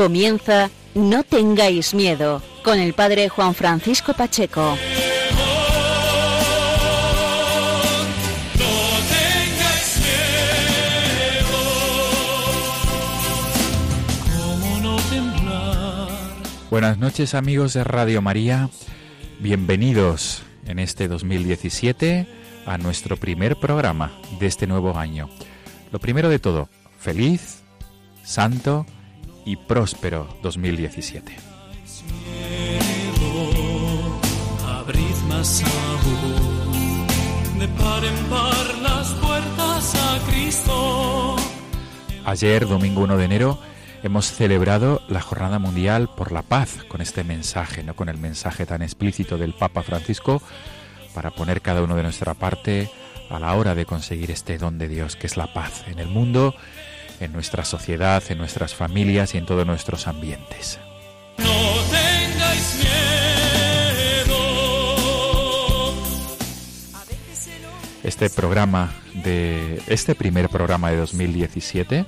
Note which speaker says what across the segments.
Speaker 1: Comienza No tengáis miedo con el padre Juan Francisco Pacheco.
Speaker 2: Buenas noches amigos de Radio María, bienvenidos en este 2017 a nuestro primer programa de este nuevo año. Lo primero de todo, feliz, santo y próspero 2017. Ayer, domingo 1 de enero, hemos celebrado la Jornada Mundial por la Paz con este mensaje, no con el mensaje tan explícito del Papa Francisco, para poner cada uno de nuestra parte a la hora de conseguir este don de Dios, que es la paz en el mundo, en nuestra sociedad, en nuestras familias y en todos nuestros ambientes. No tengáis miedo. Este programa de este primer programa de 2017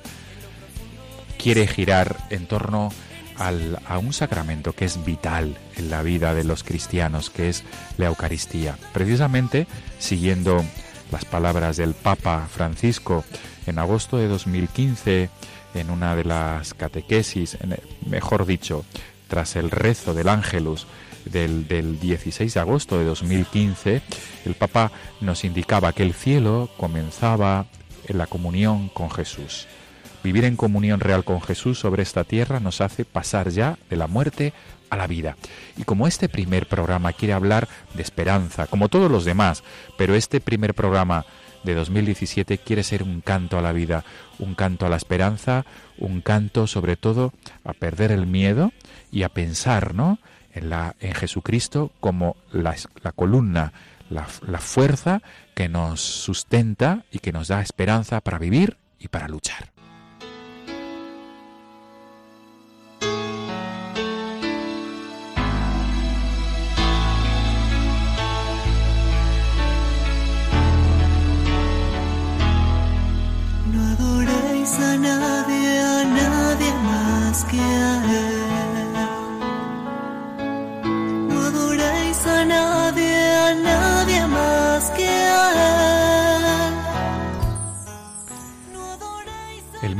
Speaker 2: quiere girar en torno a un sacramento que es vital en la vida de los cristianos, que es la Eucaristía. Precisamente siguiendo las palabras del Papa Francisco en agosto de 2015, en una de las catequesis, mejor dicho, tras el rezo del Ángelus del, del 16 de agosto de 2015, el Papa nos indicaba que el cielo comenzaba en la comunión con Jesús. Vivir en comunión real con Jesús sobre esta tierra nos hace pasar ya de la muerte a la vida. Y como este primer programa quiere hablar de esperanza, como todos los demás, pero este primer programa de 2017 quiere ser un canto a la vida, un canto a la esperanza, un canto sobre todo a perder el miedo y a pensar, ¿no? En, la, en Jesucristo como la, la columna, la, la fuerza que nos sustenta y que nos da esperanza para vivir y para luchar.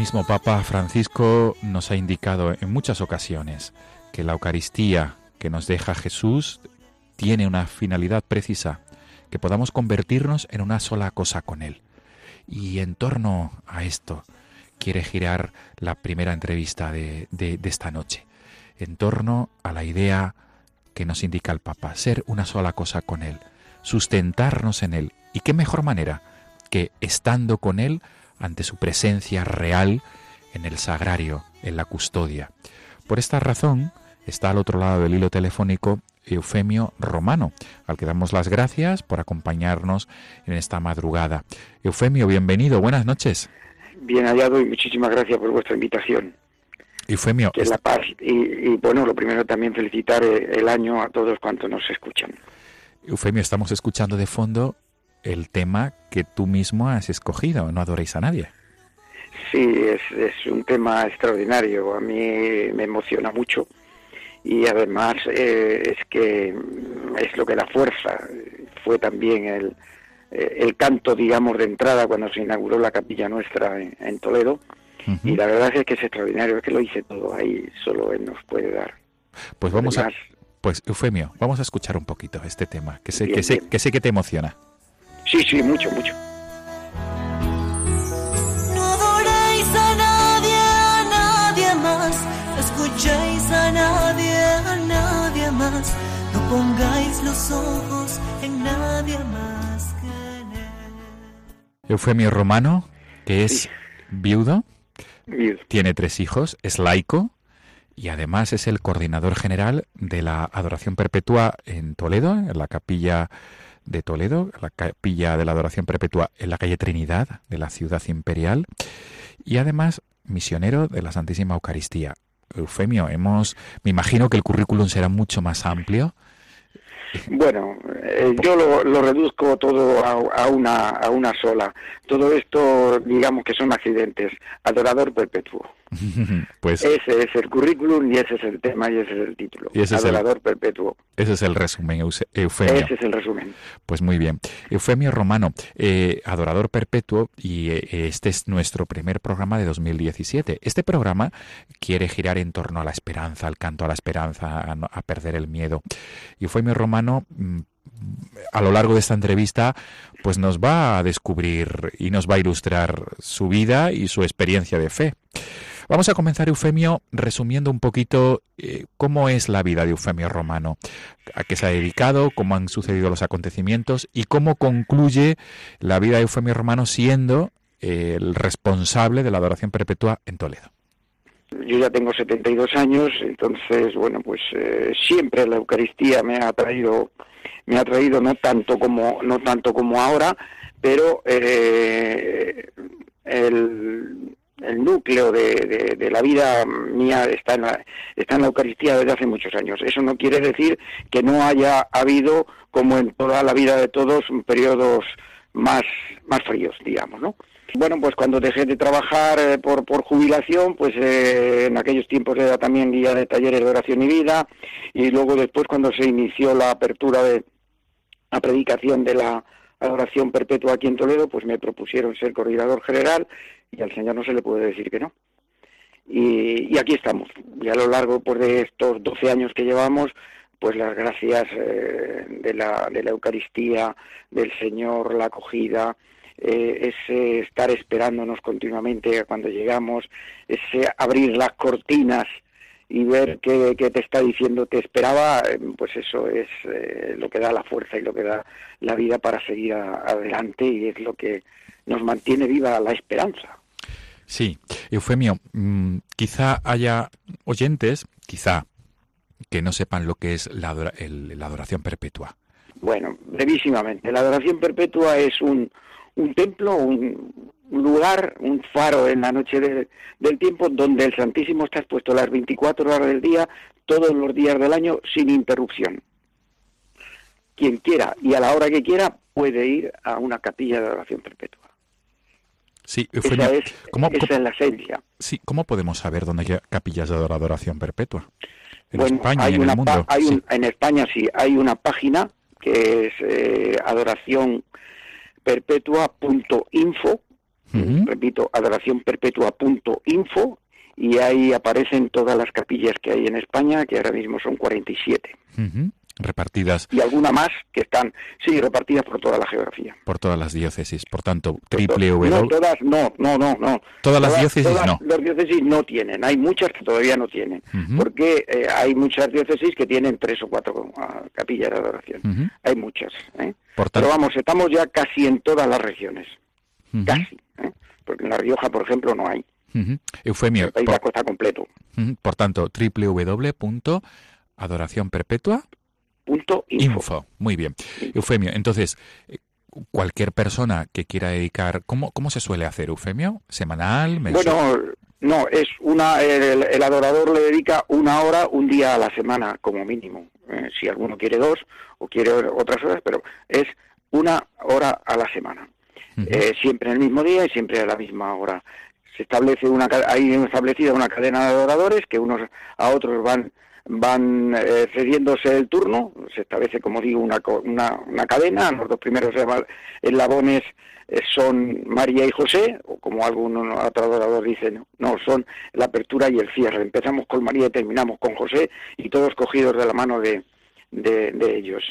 Speaker 2: Mismo Papa Francisco nos ha indicado en muchas ocasiones que la Eucaristía que nos deja Jesús tiene una finalidad precisa, que podamos convertirnos en una sola cosa con Él. Y en torno a esto quiere girar la primera entrevista de, de esta noche, en torno a la idea que nos indica el Papa, ser una sola cosa con Él, sustentarnos en Él. ¿Y qué mejor manera que estando con Él ante su presencia real en el sagrario, en la custodia. Por esta razón está al otro lado del hilo telefónico Eufemio Romano, al que damos las gracias por acompañarnos en esta madrugada. Eufemio, bienvenido, buenas noches.
Speaker 3: Bien hallado y muchísimas gracias por vuestra invitación.
Speaker 2: Eufemio.
Speaker 3: Que la paz. Y, bueno, lo primero también felicitar el año a todos cuantos nos escuchan.
Speaker 2: Eufemio, estamos escuchando de fondo el tema que tú mismo has escogido, No adoréis a nadie.
Speaker 3: Sí, es, es un tema extraordinario, a mí me emociona mucho y además eh, es que es lo que da fuerza, fue también el, el canto, digamos, de entrada cuando se inauguró la capilla nuestra en, Toledo. Y la verdad es que es extraordinario, es que lo hice todo ahí, solo él nos puede dar.
Speaker 2: Pues vamos a, pues Eufemio, vamos a escuchar un poquito este tema, que sé, que sé, que sé que te emociona.
Speaker 3: Sí, sí, mucho, mucho.
Speaker 4: No adoréis a nadie, a nadie más. Escuchéis a nadie, a nadie más. No pongáis los ojos en nadie más.
Speaker 2: Eufemio Romano, que es viudo, tiene tres hijos, es laico y además es el coordinador general de la Adoración Perpetua en Toledo, en la capilla de Toledo, la capilla de la Adoración Perpetua en la calle Trinidad de la ciudad imperial y además misionero de la Santísima Eucaristía. Eufemio, hemos, me imagino que el currículum será mucho más amplio.
Speaker 3: Bueno, eh, yo lo, lo, reduzco todo a, una, a una sola. Todo esto, digamos que son accidentes. Adorador perpetuo.
Speaker 2: pues
Speaker 3: ese es el currículum y ese es el tema y ese es el título.
Speaker 2: Y ese
Speaker 3: Adorador
Speaker 2: es el,
Speaker 3: perpetuo.
Speaker 2: Ese es el resumen, Eufemio.
Speaker 3: Ese es el resumen.
Speaker 2: Pues muy bien. Eufemio Romano, eh, Adorador perpetuo, y eh, este es nuestro primer programa de 2017. Este programa quiere girar en torno a la esperanza, al canto a la esperanza, a, a perder el miedo. Eufemio Romano mm, a lo largo de esta entrevista, pues nos va a descubrir y nos va a ilustrar su vida y su experiencia de fe. Vamos a comenzar, Eufemio, resumiendo un poquito eh, cómo es la vida de Eufemio Romano, a qué se ha dedicado, cómo han sucedido los acontecimientos y cómo concluye la vida de Eufemio Romano siendo eh, el responsable de la adoración perpetua en Toledo.
Speaker 3: Yo ya tengo 72 años, entonces, bueno, pues eh, siempre la Eucaristía me ha traído, me ha traído no tanto como, no tanto como ahora, pero el, el núcleo de, la vida mía está en la, está en la Eucaristía desde hace muchos años. Eso no quiere decir que no haya habido, como en toda la vida de todos, periodos más, más fríos, digamos, ¿no? Bueno, pues cuando dejé de trabajar eh, por, por jubilación, pues eh, en aquellos tiempos era también guía de talleres de oración y vida, y luego después cuando se inició la apertura de la predicación de la adoración perpetua aquí en Toledo, pues me propusieron ser coordinador general y al Señor no se le puede decir que no. Y, y aquí estamos. Y a lo largo pues, de estos 12 años que llevamos, pues las gracias eh, de, la, de la Eucaristía, del Señor, la acogida, eh, ese estar esperándonos continuamente cuando llegamos, ese abrir las cortinas y ver qué, qué, te está diciendo te esperaba, pues eso es eh, lo que da la fuerza y lo que da la vida para seguir a, adelante y es lo que nos mantiene viva la esperanza.
Speaker 2: Sí, Eufemio, mmm, quizá haya oyentes, quizá, que no sepan lo que es la, el, adoración perpetua.
Speaker 3: Bueno, brevísimamente, la adoración perpetua es un, un templo, un, lugar, un faro en la noche de, del tiempo donde el Santísimo está expuesto las 24 horas del día, todos los días del año, sin interrupción. Quien quiera y a la hora que quiera puede ir a una capilla de adoración perpetua.
Speaker 2: Sí,
Speaker 3: Eufemia, esa es, ¿cómo, esa cómo, es la esencia.
Speaker 2: Sí, ¿cómo podemos saber dónde hay capillas de adoración perpetua?
Speaker 3: En bueno, España hay y en una, el mundo. Hay un, sí. En España sí, hay una página que es eh, adoración perpetua.info, uh -huh. repito, adoracionperpetua.info, y ahí aparecen todas las capillas que hay en España, que ahora mismo son 47.
Speaker 2: Uh -huh. Repartidas.
Speaker 3: Y alguna más que están, sí, repartidas por toda la geografía.
Speaker 2: Por todas las diócesis. Por tanto, triple W.
Speaker 3: No, todas, no, no, no. no.
Speaker 2: Todas, las diócesis
Speaker 3: todas
Speaker 2: no.
Speaker 3: Las diócesis no tienen. Hay muchas que todavía no tienen. Uh -huh. Porque eh, hay muchas diócesis que tienen tres o cuatro uh, capillas de adoración. Uh -huh. Hay muchas. ¿eh?
Speaker 2: Por.
Speaker 3: Pero vamos, estamos ya casi en todas las regiones. -huh. Casi. ¿eh? Porque en La Rioja, por ejemplo, no hay.
Speaker 2: Eufemio.
Speaker 3: El país por... está completo.
Speaker 2: Por tanto, www.adoracionperpetua
Speaker 3: Punto info.
Speaker 2: info. Muy bien. Eufemio, entonces, eh, cualquier persona que quiera dedicar, ¿cómo, cómo se suele hacer, Eufemio? ¿Semanal?
Speaker 3: Mensual? Bueno, no, es una, el, el, adorador le dedica una hora, un día a la semana, como mínimo. Eh, si alguno quiere dos o quiere otras horas, pero es una hora a la semana. Uh -huh. eh, siempre en el mismo día y siempre a la misma hora. Se establece una, hay establecida una cadena de adoradores que unos a otros van van eh, cediéndose el turno, se establece, como digo, una, una, una cadena, los dos primeros eslabones eh, son María y José, o como algún otro adorador dice, no, no, son la apertura y el cierre. Empezamos con María y terminamos con José, y todos cogidos de la mano de, de, de ellos.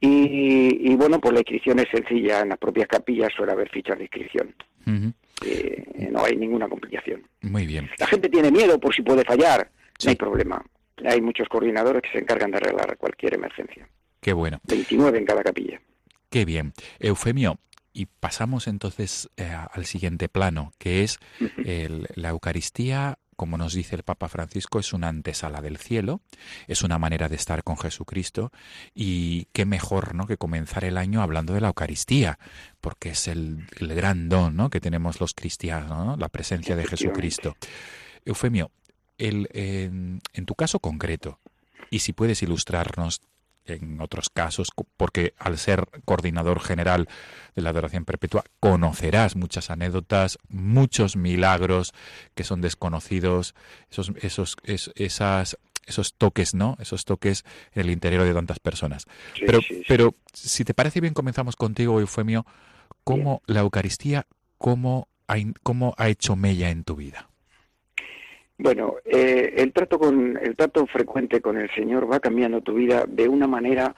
Speaker 3: Y, y, bueno, pues la inscripción es sencilla, en las propias capillas suele haber fichas de inscripción. Uh -huh. eh, no hay ninguna complicación.
Speaker 2: Muy bien.
Speaker 3: La gente tiene miedo por si puede fallar, sí. no hay problema hay muchos coordinadores que se encargan de arreglar cualquier emergencia.
Speaker 2: Qué bueno.
Speaker 3: 29 en cada capilla.
Speaker 2: Qué bien. Eufemio, y pasamos entonces eh, al siguiente plano, que es el, la Eucaristía como nos dice el Papa Francisco, es una antesala del cielo, es una manera de estar con Jesucristo y qué mejor ¿no? que comenzar el año hablando de la Eucaristía, porque es el, gran don ¿no? que tenemos los cristianos, la presencia de Jesucristo. Eufemio, el, en, en tu caso concreto, y si puedes ilustrarnos en otros casos, porque al ser coordinador general de la adoración perpetua, conocerás muchas anécdotas, muchos milagros que son desconocidos, esos, esos, esas, esos toques, ¿no? Esos toques en el interior de tantas personas. pero, pero si te parece bien, comenzamos contigo, Eufemio, ¿cómo la Eucaristía, cómo cómo ha hecho mella en tu vida?
Speaker 3: Bueno, eh, el trato con el trato frecuente con el Señor va cambiando tu vida de una manera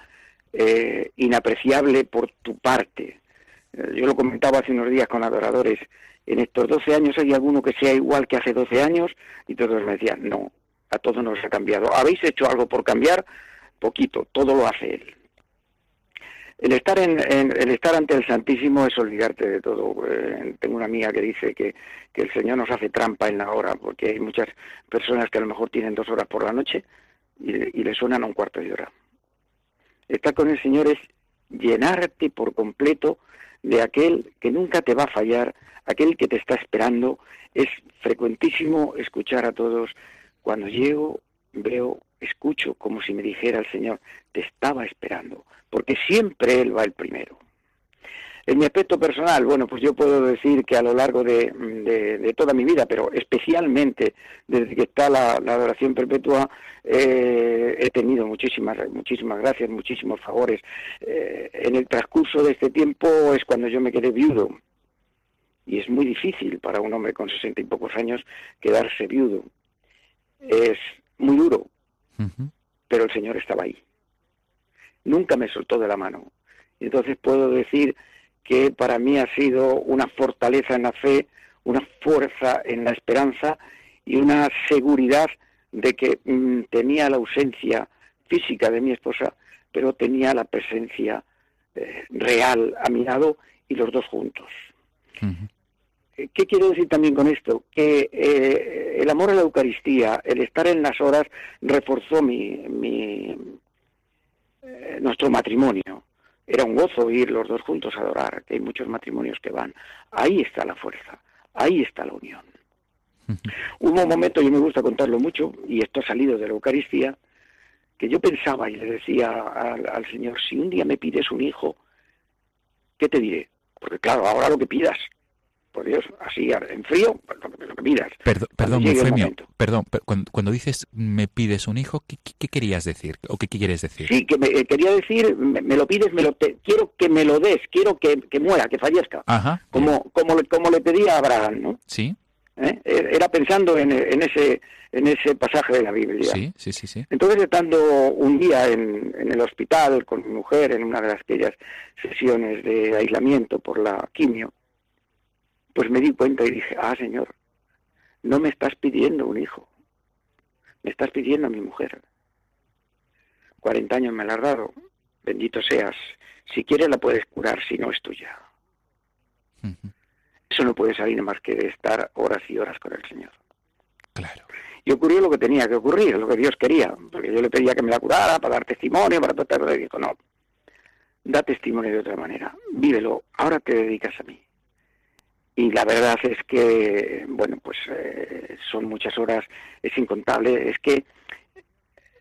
Speaker 3: eh, inapreciable por tu parte. Eh, yo lo comentaba hace unos días con adoradores. En estos 12 años hay alguno que sea igual que hace 12 años y todos me decían, no, a todos nos ha cambiado. ¿Habéis hecho algo por cambiar? Poquito, todo lo hace Él. El estar, en, el estar ante el Santísimo es olvidarte de todo. Eh, tengo una amiga que dice que, el Señor nos hace trampa en la hora, porque hay muchas personas que a lo mejor tienen dos horas por la noche y, y le suenan a un cuarto de hora. Estar con el Señor es llenarte por completo de aquel que nunca te va a fallar, aquel que te está esperando. Es frecuentísimo escuchar a todos, cuando llego, veo, escucho como si me dijera el Señor, te estaba esperando porque siempre él va el primero. En mi aspecto personal, bueno, pues yo puedo decir que a lo largo de, toda mi vida, pero especialmente desde que está la, adoración perpetua, eh, he tenido muchísimas, muchísimas gracias, muchísimos favores. Eh, en el transcurso de este tiempo es cuando yo me quedé viudo. Y es muy difícil para un hombre con sesenta y pocos años quedarse viudo. Es muy duro, pero el Señor estaba ahí nunca me soltó de la mano. Entonces puedo decir que para mí ha sido una fortaleza en la fe, una fuerza en la esperanza y una seguridad de que mm, tenía la ausencia física de mi esposa, pero tenía la presencia eh, real a mi lado y los dos juntos. ¿Qué quiero decir también con esto? Que eh, el amor a la Eucaristía, el estar en las horas, reforzó mi, mi, eh, nuestro matrimonio. Era un gozo ir los dos juntos a adorar, que hay muchos matrimonios que van. Ahí está la fuerza, ahí está la unión. Hubo un momento, y me gusta contarlo mucho, y esto ha salido de la Eucaristía, que yo pensaba y le decía al, al Señor, si un día me pides un hijo, ¿qué te diré? Porque claro, ahora lo que pidas, por Dios, así en frío, lo que, miras.
Speaker 2: Perdón, perdón, perdón, cuando, dices me pides un hijo, ¿qué, querías decir? ¿O qué, quieres decir?
Speaker 3: Sí, que me, eh, quería decir, me, lo pides, me lo quiero que me lo des, quiero que, muera, que fallezca. Ajá. Como, como, como le pedía a Abraham, ¿no?
Speaker 2: Sí.
Speaker 3: ¿Eh? E, era pensando en, ese en ese pasaje de la Biblia.
Speaker 2: Sí, sí, sí. sí.
Speaker 3: Entonces, estando un día en, en el hospital con mi mujer, en una de aquellas sesiones de aislamiento por la quimio, pues me di cuenta y dije, ah, Señor, no me estás pidiendo un hijo, me estás pidiendo a mi mujer. 40 años me la has dado, bendito seas. Si quieres la puedes curar, si no es tuya. Eso no puede salir más que de estar horas y horas con el Señor.
Speaker 2: Claro.
Speaker 3: Y ocurrió lo que tenía que ocurrir, lo que Dios quería, porque yo le pedía que me la curara para dar testimonio, para tratar de dijo, no, da testimonio de otra manera, vívelo, ahora te dedicas a mí y la verdad es que, bueno, pues eh, son muchas horas, es incontable, es que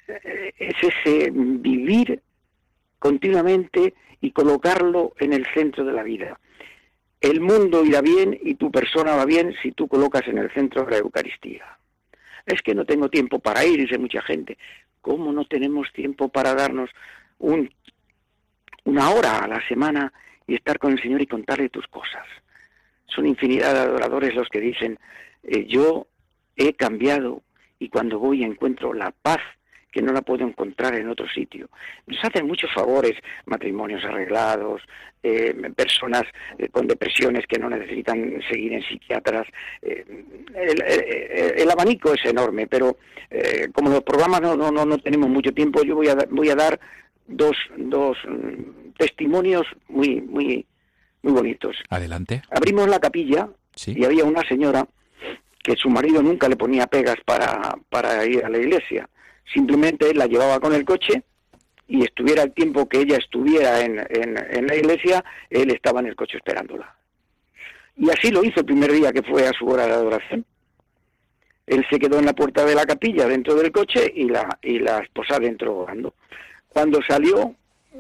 Speaker 3: eh, es ese vivir continuamente y colocarlo en el centro de la vida. El mundo irá bien y tu persona va bien si tú colocas en el centro la Eucaristía. Es que no tengo tiempo para ir, dice mucha gente. ¿Cómo no tenemos tiempo para darnos un, una hora a la semana y estar con el Señor y contarle tus cosas? Son infinidad de adoradores los que dicen, eh, yo he cambiado y cuando voy encuentro la paz que no la puedo encontrar en otro sitio. Nos hacen muchos favores, matrimonios arreglados, eh, personas eh, con depresiones que no necesitan seguir en psiquiatras. el, abanico es enorme, pero como los programas no, no, no, tenemos mucho tiempo, yo voy a, voy a dar dos, dos mm, testimonios muy, muy, muy bonitos.
Speaker 2: Adelante.
Speaker 3: Abrimos la capilla y había una señora que su marido nunca le ponía pegas para, para ir a la iglesia. Simplemente la llevaba con el coche y estuviera el tiempo que ella estuviera en, en, la iglesia, él estaba en el coche esperándola. Y así lo hizo el primer día que fue a su hora de adoración. Él se quedó en la puerta de la capilla dentro del coche y la, y la esposa dentro orando. Cuando salió,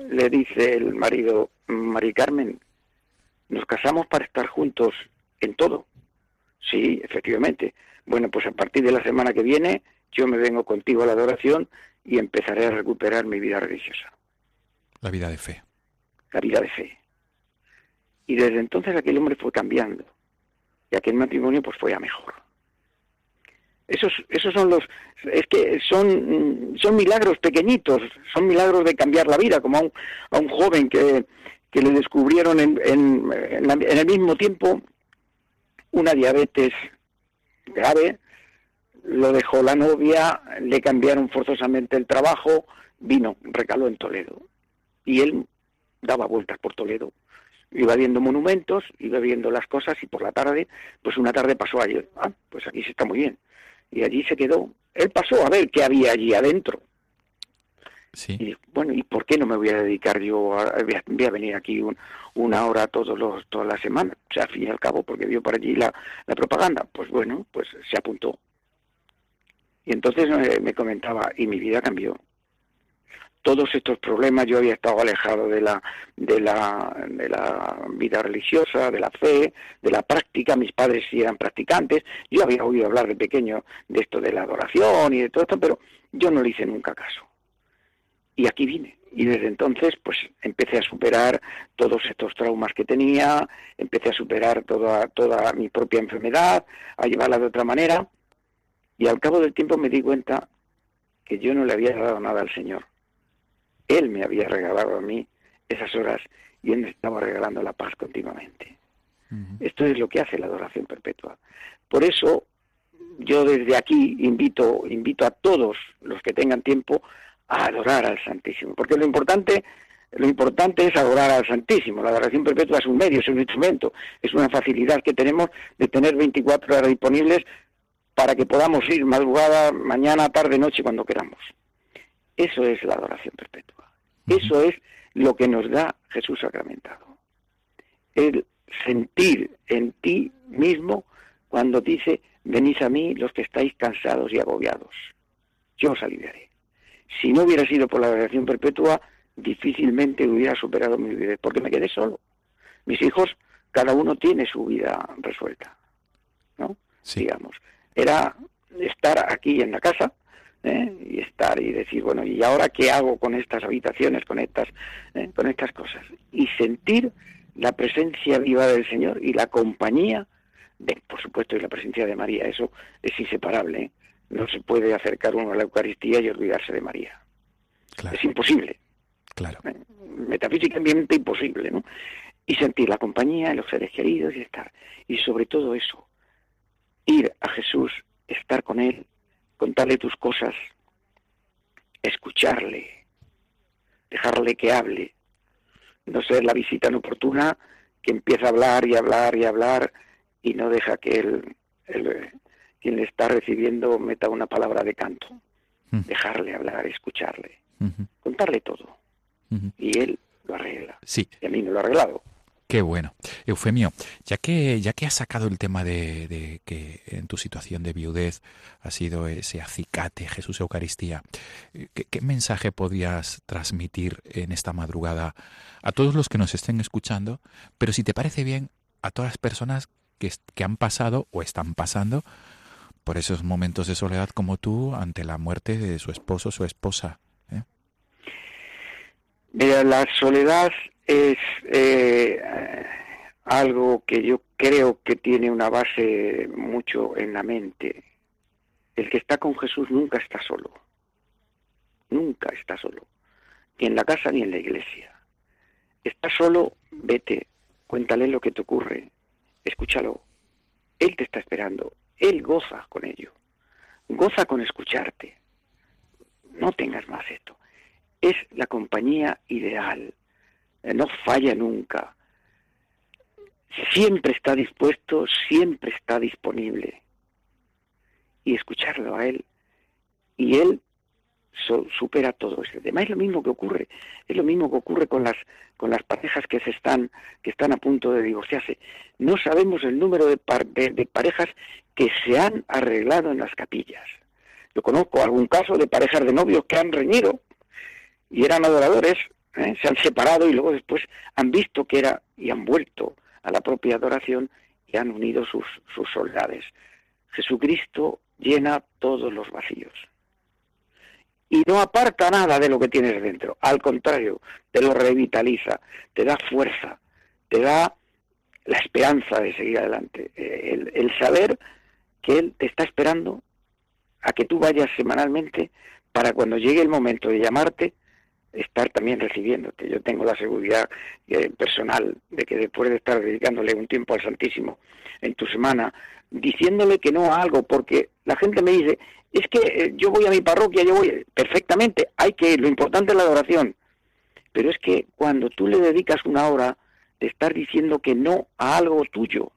Speaker 3: le dice el marido, Mari Carmen, nos casamos para estar juntos en todo. Sí, efectivamente. Bueno, pues a partir de la semana que viene yo me vengo contigo a la adoración y empezaré a recuperar mi vida religiosa.
Speaker 2: La vida de fe.
Speaker 3: La vida de fe. Y desde entonces aquel hombre fue cambiando y aquel matrimonio pues fue a mejor. Esos, esos son los, es que son, son milagros pequeñitos, son milagros de cambiar la vida, como a un, a un joven que, que le descubrieron en, en, el mismo tiempo una diabetes grave, lo dejó la novia, le cambiaron forzosamente el trabajo, vino, recaló en Toledo. Y él daba vueltas por Toledo. Iba viendo monumentos, iba viendo las cosas y por la tarde, pues una tarde pasó allí. Ah, pues aquí se está muy bien. Y allí se quedó. Él pasó a ver qué había allí adentro.
Speaker 2: Sí.
Speaker 3: Y bueno, ¿y por qué no me voy a dedicar yo a, voy a venir aquí una hora todos los, toda la semana? O sea, al fin y al cabo, porque vio por allí la, la propaganda. Pues bueno, pues se apuntó. Y entonces me comentaba, y mi vida cambió. Todos estos problemas, yo había estado alejado de la, de la, de la vida religiosa, de la fe, de la práctica, mis padres sí eran practicantes, yo había oído hablar de pequeño de esto de la adoración y de todo esto, pero yo no le hice nunca caso. Y aquí vine, y desde entonces pues empecé a superar todos estos traumas que tenía, empecé a superar toda, toda mi propia enfermedad, a llevarla de otra manera y al cabo del tiempo me di cuenta que yo no le había dado nada al Señor. Él me había regalado a mí esas horas y Él me estaba regalando la paz continuamente. Esto es lo que hace la adoración perpetua. Por eso yo desde aquí invito, invito a todos los que tengan tiempo a adorar al Santísimo, porque lo importante, lo importante es adorar al Santísimo. La adoración perpetua es un medio, es un instrumento, es una facilidad que tenemos de tener 24 horas disponibles para que podamos ir madrugada, mañana, tarde, noche, cuando queramos. Eso es la adoración perpetua. Eso es lo que nos da Jesús sacramentado. El sentir en ti mismo cuando dice, venís a mí los que estáis cansados y agobiados. Yo os aliviaré. Si no hubiera sido por la adoración perpetua, difícilmente hubiera superado mi vida, porque me quedé solo. Mis hijos, cada uno tiene su vida resuelta, ¿no? Digamos era estar aquí en la casa ¿eh? y estar y decir bueno y ahora qué hago con estas habitaciones con estas ¿eh? con estas cosas y sentir la presencia viva del Señor y la compañía de por supuesto y la presencia de María eso es inseparable ¿eh? No se puede acercar uno a la Eucaristía y olvidarse de María. Es imposible.
Speaker 2: Claro.
Speaker 3: Metafísicamente imposible no y sentir la compañía de los seres queridos y estar. Y sobre todo eso ir a Jesús, estar con Él, contarle tus cosas, escucharle, dejarle que hable, no ser la visita inoportuna que empieza a hablar y hablar y hablar y no deja que él, quien le está recibiendo meta una palabra de canto. Dejarle hablar, escucharle, contarle todo. Y él lo arregla.
Speaker 2: Sí.
Speaker 3: Y a mí me lo ha arreglado.
Speaker 2: Qué bueno. Eufemio, ya que, ya que has sacado el tema de, que en tu situación de viudez ha sido ese acicate Jesús Eucaristía, ¿qué, mensaje podías transmitir en esta madrugada a todos los que nos estén escuchando? Pero si te parece bien, a todas las personas que, que han pasado o están pasando por esos momentos de soledad como tú ante la muerte de su esposo o su esposa. ¿eh?
Speaker 3: Mira, la soledad es eh, algo que yo creo que tiene una base mucho en la mente. El que está con Jesús nunca está solo. Nunca está solo. Ni en la casa ni en la iglesia. Está solo, vete, cuéntale lo que te ocurre, escúchalo. Él te está esperando. Él goza con ello. Goza con escucharte. No tengas más esto. Es la compañía ideal eh, no falla nunca. Siempre está dispuesto, siempre está disponible. y escucharlo a él. Y él supera todo este tema. Es lo mismo que ocurre, es lo mismo que ocurre con las con las parejas que se están que están a punto de divorciarse. No sabemos el número de, de, parejas que se han arreglado en las capillas. Yo conozco algún caso de parejas de novios que han reñido y eran adoradores, ¿eh? se han separado y luego después han visto que era y han vuelto a la propia adoración y han unido sus, sus soldades. Jesucristo llena todos los vacíos y no aparta nada de lo que tienes dentro. Al contrario, te lo revitaliza, te da fuerza, te da la esperanza de seguir adelante, el, el, saber que Él te está esperando a que tú vayas semanalmente para cuando llegue el momento de llamarte, estar también recibiéndote. Yo tengo la seguridad eh, personal de que después de estar dedicándole un tiempo al Santísimo en tu semana, diciéndole que no a algo, porque la gente me dice, es que eh, yo voy a mi parroquia, yo voy perfectamente, hay que lo importante es la adoración. Pero es que cuando tú le dedicas una hora de estar diciendo que no a algo tuyo,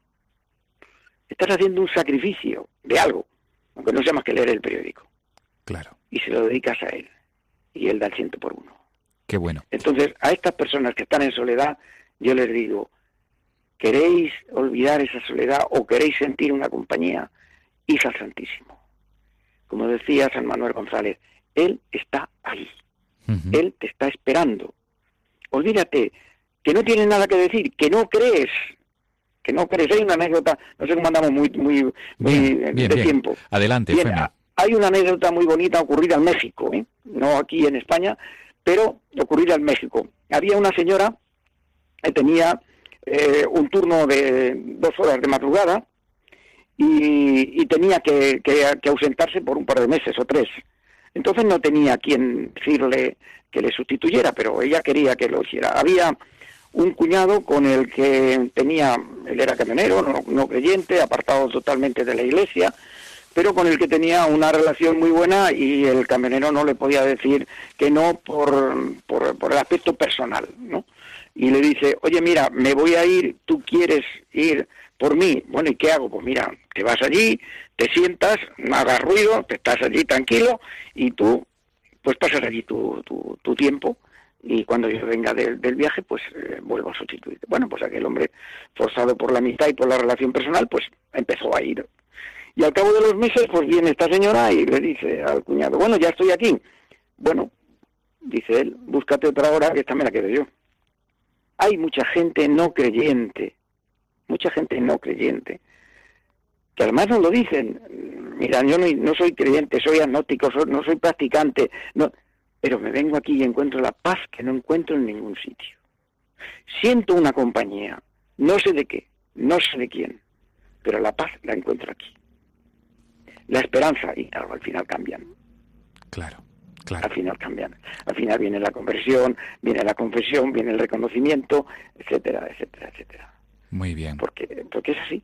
Speaker 3: estás haciendo un sacrificio de algo, aunque no sea más que leer el periódico.
Speaker 2: Claro.
Speaker 3: Y se lo dedicas a él. Y él da el ciento por uno.
Speaker 2: Qué bueno.
Speaker 3: Entonces, a estas personas que están en soledad, yo les digo, ¿queréis olvidar esa soledad o queréis sentir una compañía? Hija Santísimo como decía San Manuel González, Él está ahí, Él te está esperando. Olvídate que no tiene nada que decir, que no crees, que no crees. Hay una anécdota, no sé cómo andamos muy, muy, muy de tiempo.
Speaker 2: Adelante,
Speaker 3: Hay una anécdota muy bonita ocurrida en México, ¿eh? no aquí en España, pero ocurrida en México. Había una señora que tenía eh, un turno de dos horas de madrugada y, tenía que, ausentarse por un par de meses o tres. Entonces no tenía quien decirle que le sustituyera, pero ella quería que lo hiciera. Había un cuñado con el que tenía, él era camionero, no, no, creyente, apartado totalmente de la iglesia, pero con el que tenía una relación muy buena y el camionero no le podía decir que no por, por, por el aspecto personal, ¿no? Y le dice, oye, mira, me voy a ir, tú quieres ir por mí. Bueno, ¿y qué hago? Pues mira, te vas allí, te sientas, no hagas ruido, te estás allí tranquilo y tú pues pasas allí tu, tu, tiempo y cuando yo venga del, viaje pues eh, vuelvo a sustituirte. Bueno, pues aquel hombre forzado por la amistad y por la relación personal pues empezó a ir. Y al cabo de los meses pues viene esta señora y le dice al cuñado, bueno, ya estoy aquí. Bueno, dice él, búscate otra hora que esta me la quedo yo. Hay mucha gente no creyente mucha gente no creyente, que además nos lo dicen, mira, yo no, soy creyente, soy agnóstico, no soy practicante, no, pero me vengo aquí y encuentro la paz que no encuentro en ningún sitio. Siento una compañía, no sé de qué, no sé de quién, pero la paz la encuentro aquí. La esperanza, y claro, al final cambian.
Speaker 2: Claro. Claro.
Speaker 3: Al final cambian. Al final viene la conversión, viene la confesión, viene el reconocimiento, etcétera, etcétera, etcétera.
Speaker 2: Muy bien.
Speaker 3: Porque, porque es así.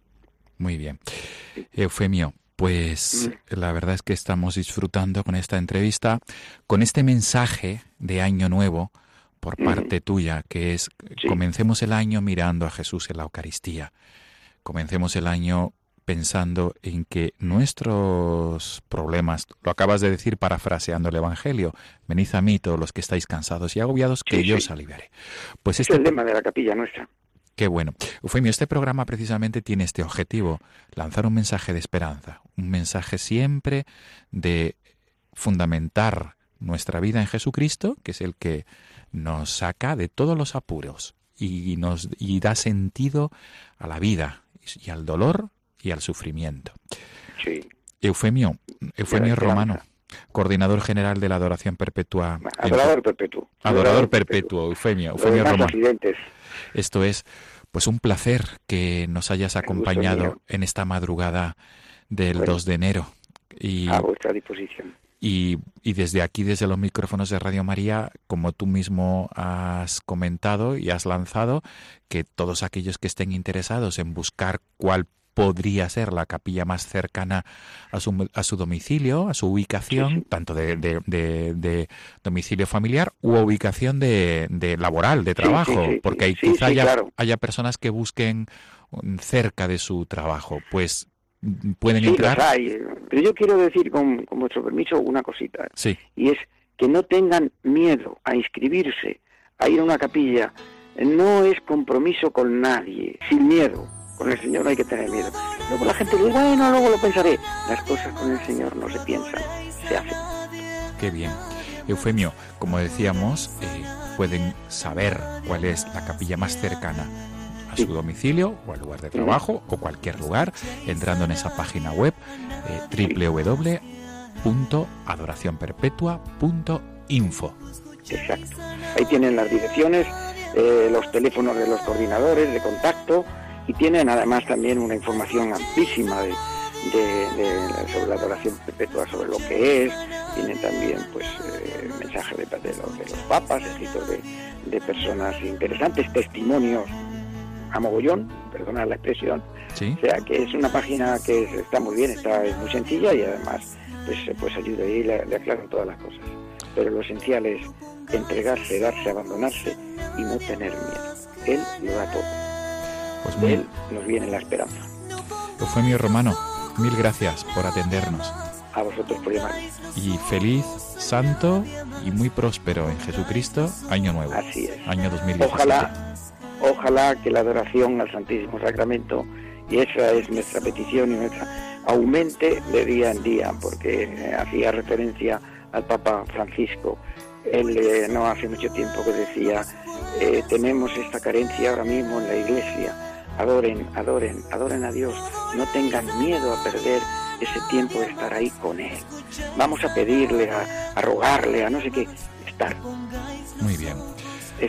Speaker 2: Muy bien. Eufemio, pues mm. la verdad es que estamos disfrutando con esta entrevista, con este mensaje de Año Nuevo por mm. parte tuya, que es comencemos el año mirando a Jesús en la Eucaristía. Comencemos el año pensando en que nuestros problemas, lo acabas de decir parafraseando el Evangelio, venid a mí todos los que estáis cansados y agobiados, que yo os aliviaré. Pues
Speaker 3: este
Speaker 2: es
Speaker 3: el lema de la capilla nuestra.
Speaker 2: Qué bueno. Eufemio, este programa precisamente tiene este objetivo, lanzar un mensaje de esperanza, un mensaje siempre de fundamentar nuestra vida en Jesucristo, que es el que nos saca de todos los apuros y nos y da sentido a la vida y al dolor y al sufrimiento.
Speaker 3: Sí.
Speaker 2: Eufemio, Eufemio Romano, coordinador general de la Adoración Perpetua.
Speaker 3: Adorador Perpetuo.
Speaker 2: Adorador Perpetuo, Eufemio, Eufemio Romano. Esto es pues un placer que nos hayas acompañado en esta madrugada del 2 de enero.
Speaker 3: Y, a vuestra disposición.
Speaker 2: Y, y, desde aquí, desde los micrófonos de Radio María, como tú mismo has comentado y has lanzado, que todos aquellos que estén interesados en buscar cuál podría ser la capilla más cercana a su, a su domicilio, a su ubicación, tanto de, de, domicilio familiar u ubicación de, laboral, de trabajo, porque quizá haya, haya personas que busquen cerca de su trabajo. Pues pueden
Speaker 3: Sí,
Speaker 2: entrar.
Speaker 3: los hay. Pero yo quiero decir, con, con vuestro permiso, una cosita.
Speaker 2: Sí,
Speaker 3: Y es que no tengan miedo a inscribirse, a ir a una capilla. No es compromiso con nadie, sin miedo. Con el Señor no hay que tener miedo. Luego la gente dice, bueno, luego lo pensaré. Las cosas con el Señor no se piensan, se hacen.
Speaker 2: qué bien. Eufemio, como decíamos, eh, pueden saber cuál es la capilla más cercana a su domicilio o al lugar de trabajo o cualquier lugar entrando en esa página web eh, www.adoracionperpetua.info.
Speaker 3: Exacto. Ahí tienen las direcciones, eh, los teléfonos de los coordinadores de contacto y tienen además también una información amplísima de, de- de- sobre la adoración perpetua, sobre lo que es. Tienen también pues eh, mensajes de, de los, de los papas, escritos de, de personas interesantes, testimonios a mogollón, perdona la expresión.
Speaker 2: ¿Sí?
Speaker 3: O sea que es una página que es- está muy bien, está es muy sencilla y además pues, pues ayuda y le, le aclaran todas las cosas. Pero lo esencial es entregarse, darse, abandonarse y no tener miedo. Él lo da todo.
Speaker 2: Pues
Speaker 3: De él nos viene la esperanza.
Speaker 2: Eufemio Romano, mil gracias por atendernos.
Speaker 3: A vosotros por llamarme.
Speaker 2: Y feliz, santo y muy próspero en Jesucristo, año nuevo,
Speaker 3: Así es.
Speaker 2: año 2017.
Speaker 3: Ojalá, ojalá que la adoración al Santísimo Sacramento, y esa es nuestra petición y nuestra, aumente de día en día, porque eh, hacía referencia al Papa Francisco. Él eh, no hace mucho tiempo que decía, eh, tenemos esta carencia ahora mismo en la iglesia. Adoren, adoren, adoren a Dios. No tengan miedo a perder ese tiempo de estar ahí con Él. Vamos a pedirle, a, a rogarle, a no sé qué, estar.
Speaker 2: Muy bien.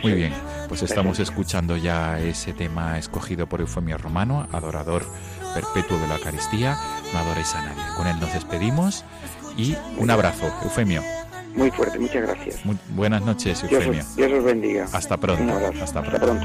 Speaker 2: Muy bien, pues estamos escuchando ya ese tema escogido por Eufemio Romano, adorador perpetuo de la Eucaristía, no adoréis a nadie. Con él nos despedimos y un abrazo, Eufemio.
Speaker 3: Muy fuerte, muchas gracias.
Speaker 2: Muy buenas noches, Eufemio.
Speaker 3: os, Dios os bendiga.
Speaker 2: Hasta pronto,
Speaker 3: Un abrazo.
Speaker 2: hasta
Speaker 3: Hasta
Speaker 2: pronto.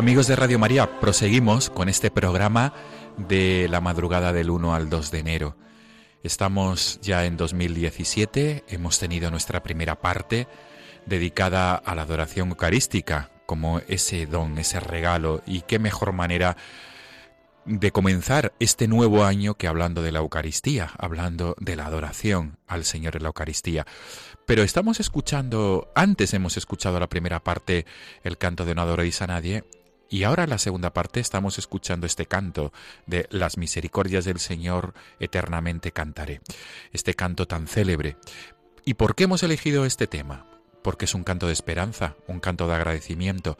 Speaker 2: Amigos de Radio María, proseguimos con este programa de la madrugada del 1 al 2 de enero. Estamos ya en 2017, hemos tenido nuestra primera parte dedicada a la adoración eucarística como ese don, ese regalo y qué mejor manera de comenzar este nuevo año que hablando de la Eucaristía, hablando de la adoración al Señor en la Eucaristía. Pero estamos escuchando, antes hemos escuchado la primera parte, el canto de No adoréis a nadie, y ahora la segunda parte estamos escuchando este canto de Las misericordias del Señor eternamente cantaré, este canto tan célebre. ¿Y por qué hemos elegido este tema? Porque es un canto de esperanza, un canto de agradecimiento,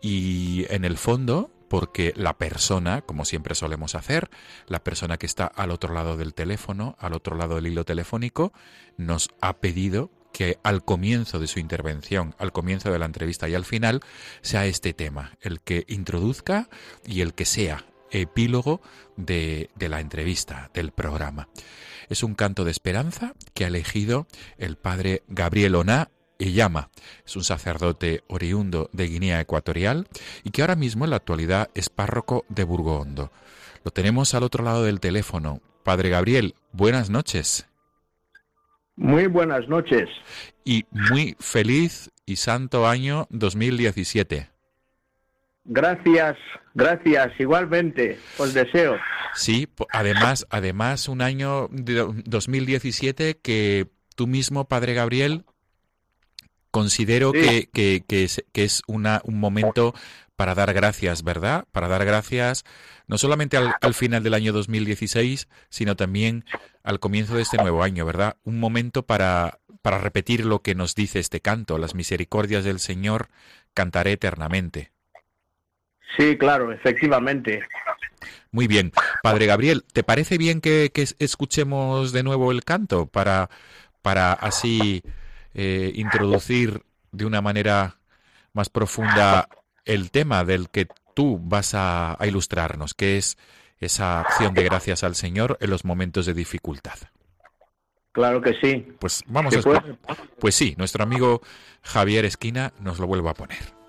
Speaker 2: y en el fondo porque la persona, como siempre solemos hacer, la persona que está al otro lado del teléfono, al otro lado del hilo telefónico, nos ha pedido que al comienzo de su intervención, al comienzo de la entrevista y al final, sea este tema, el que introduzca y el que sea epílogo de, la entrevista, del programa. Es un canto de esperanza que ha elegido el padre Gabriel Oná llama Es un sacerdote oriundo de Guinea Ecuatorial y que ahora mismo en la actualidad es párroco de Burgondo. Lo tenemos al otro lado del teléfono. Padre Gabriel, buenas noches.
Speaker 5: Muy buenas noches.
Speaker 2: Y muy feliz y santo año 2017.
Speaker 5: Gracias, gracias, igualmente, os deseo.
Speaker 2: Sí, además, además un año de 2017 que tú mismo, Padre Gabriel, considero que, que, que, es, que es una, un momento para dar gracias, ¿verdad? Para dar gracias no solamente al, al, final del año 2016, sino también al comienzo de este nuevo año, ¿verdad? Un momento para, para repetir lo que nos dice este canto, las misericordias del Señor cantaré eternamente.
Speaker 5: Sí, claro, efectivamente.
Speaker 2: Muy bien. Padre Gabriel, ¿te parece bien que, que escuchemos de nuevo el canto para, para así eh, introducir de una manera más profunda el tema del que tú vas a, a, ilustrarnos, que es esa acción de gracias al Señor en los momentos de dificultad.
Speaker 5: Claro que sí.
Speaker 2: Pues vamos a Pues sí, nuestro amigo Javier Esquina nos lo vuelve a poner.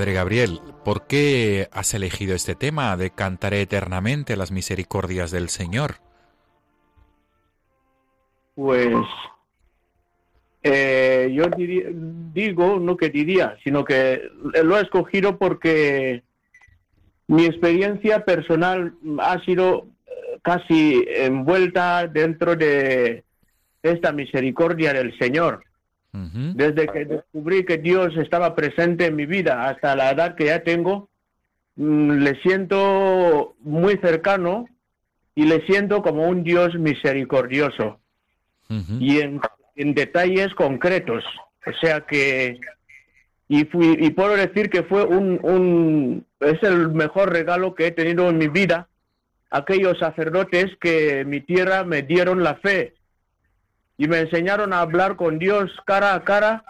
Speaker 2: Padre Gabriel, ¿por qué has elegido este tema de cantaré eternamente las misericordias del Señor?
Speaker 5: Pues eh, yo digo, no que diría, sino que lo he escogido porque mi experiencia personal ha sido casi envuelta dentro de esta misericordia del Señor. Uh -huh. Desde que descubrí que Dios estaba presente en mi vida hasta la edad que ya tengo, mmm, le siento muy cercano y le siento como un Dios misericordioso uh -huh. y en, en, detalles concretos. O sea que, y, fui, y puedo decir que fue un, un, es el mejor regalo que he tenido en mi vida, aquellos sacerdotes que mi tierra me dieron la fe y me enseñaron a hablar con Dios cara a cara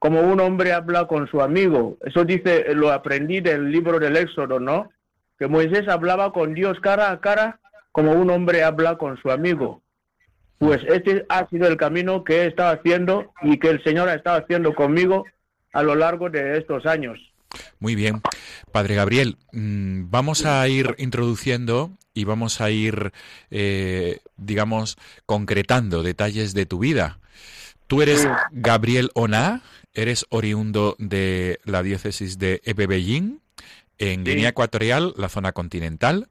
Speaker 5: como un hombre habla con su amigo. Eso dice, lo aprendí del libro del Éxodo, ¿no? Que Moisés hablaba con Dios cara a cara como un hombre habla con su amigo. Pues este ha sido el camino que he estado haciendo y que el Señor ha estado haciendo conmigo a lo largo de estos años.
Speaker 2: Muy bien. Padre Gabriel, mmm, vamos a ir introduciendo y vamos a ir, eh, digamos, concretando detalles de tu vida. Tú eres Gabriel Oná, eres oriundo de la diócesis de Ebebellín, en sí. Guinea Ecuatorial, la zona continental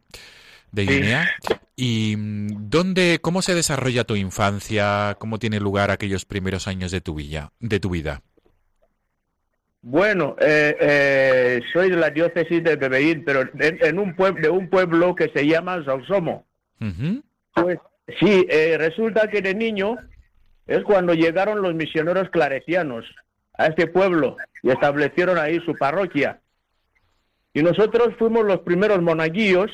Speaker 2: de Guinea. Sí. ¿Y dónde, cómo se desarrolla tu infancia? ¿Cómo tiene lugar aquellos primeros años de tu vida? De tu vida?
Speaker 5: Bueno, eh, eh, soy de la diócesis de Bebeín, pero en, en, un pueblo, de un pueblo que se llama Sausomo. Uh -huh. Pues sí, eh, resulta que de niño es cuando llegaron los misioneros claretianos a este pueblo y establecieron ahí su parroquia. Y nosotros fuimos los primeros monaguillos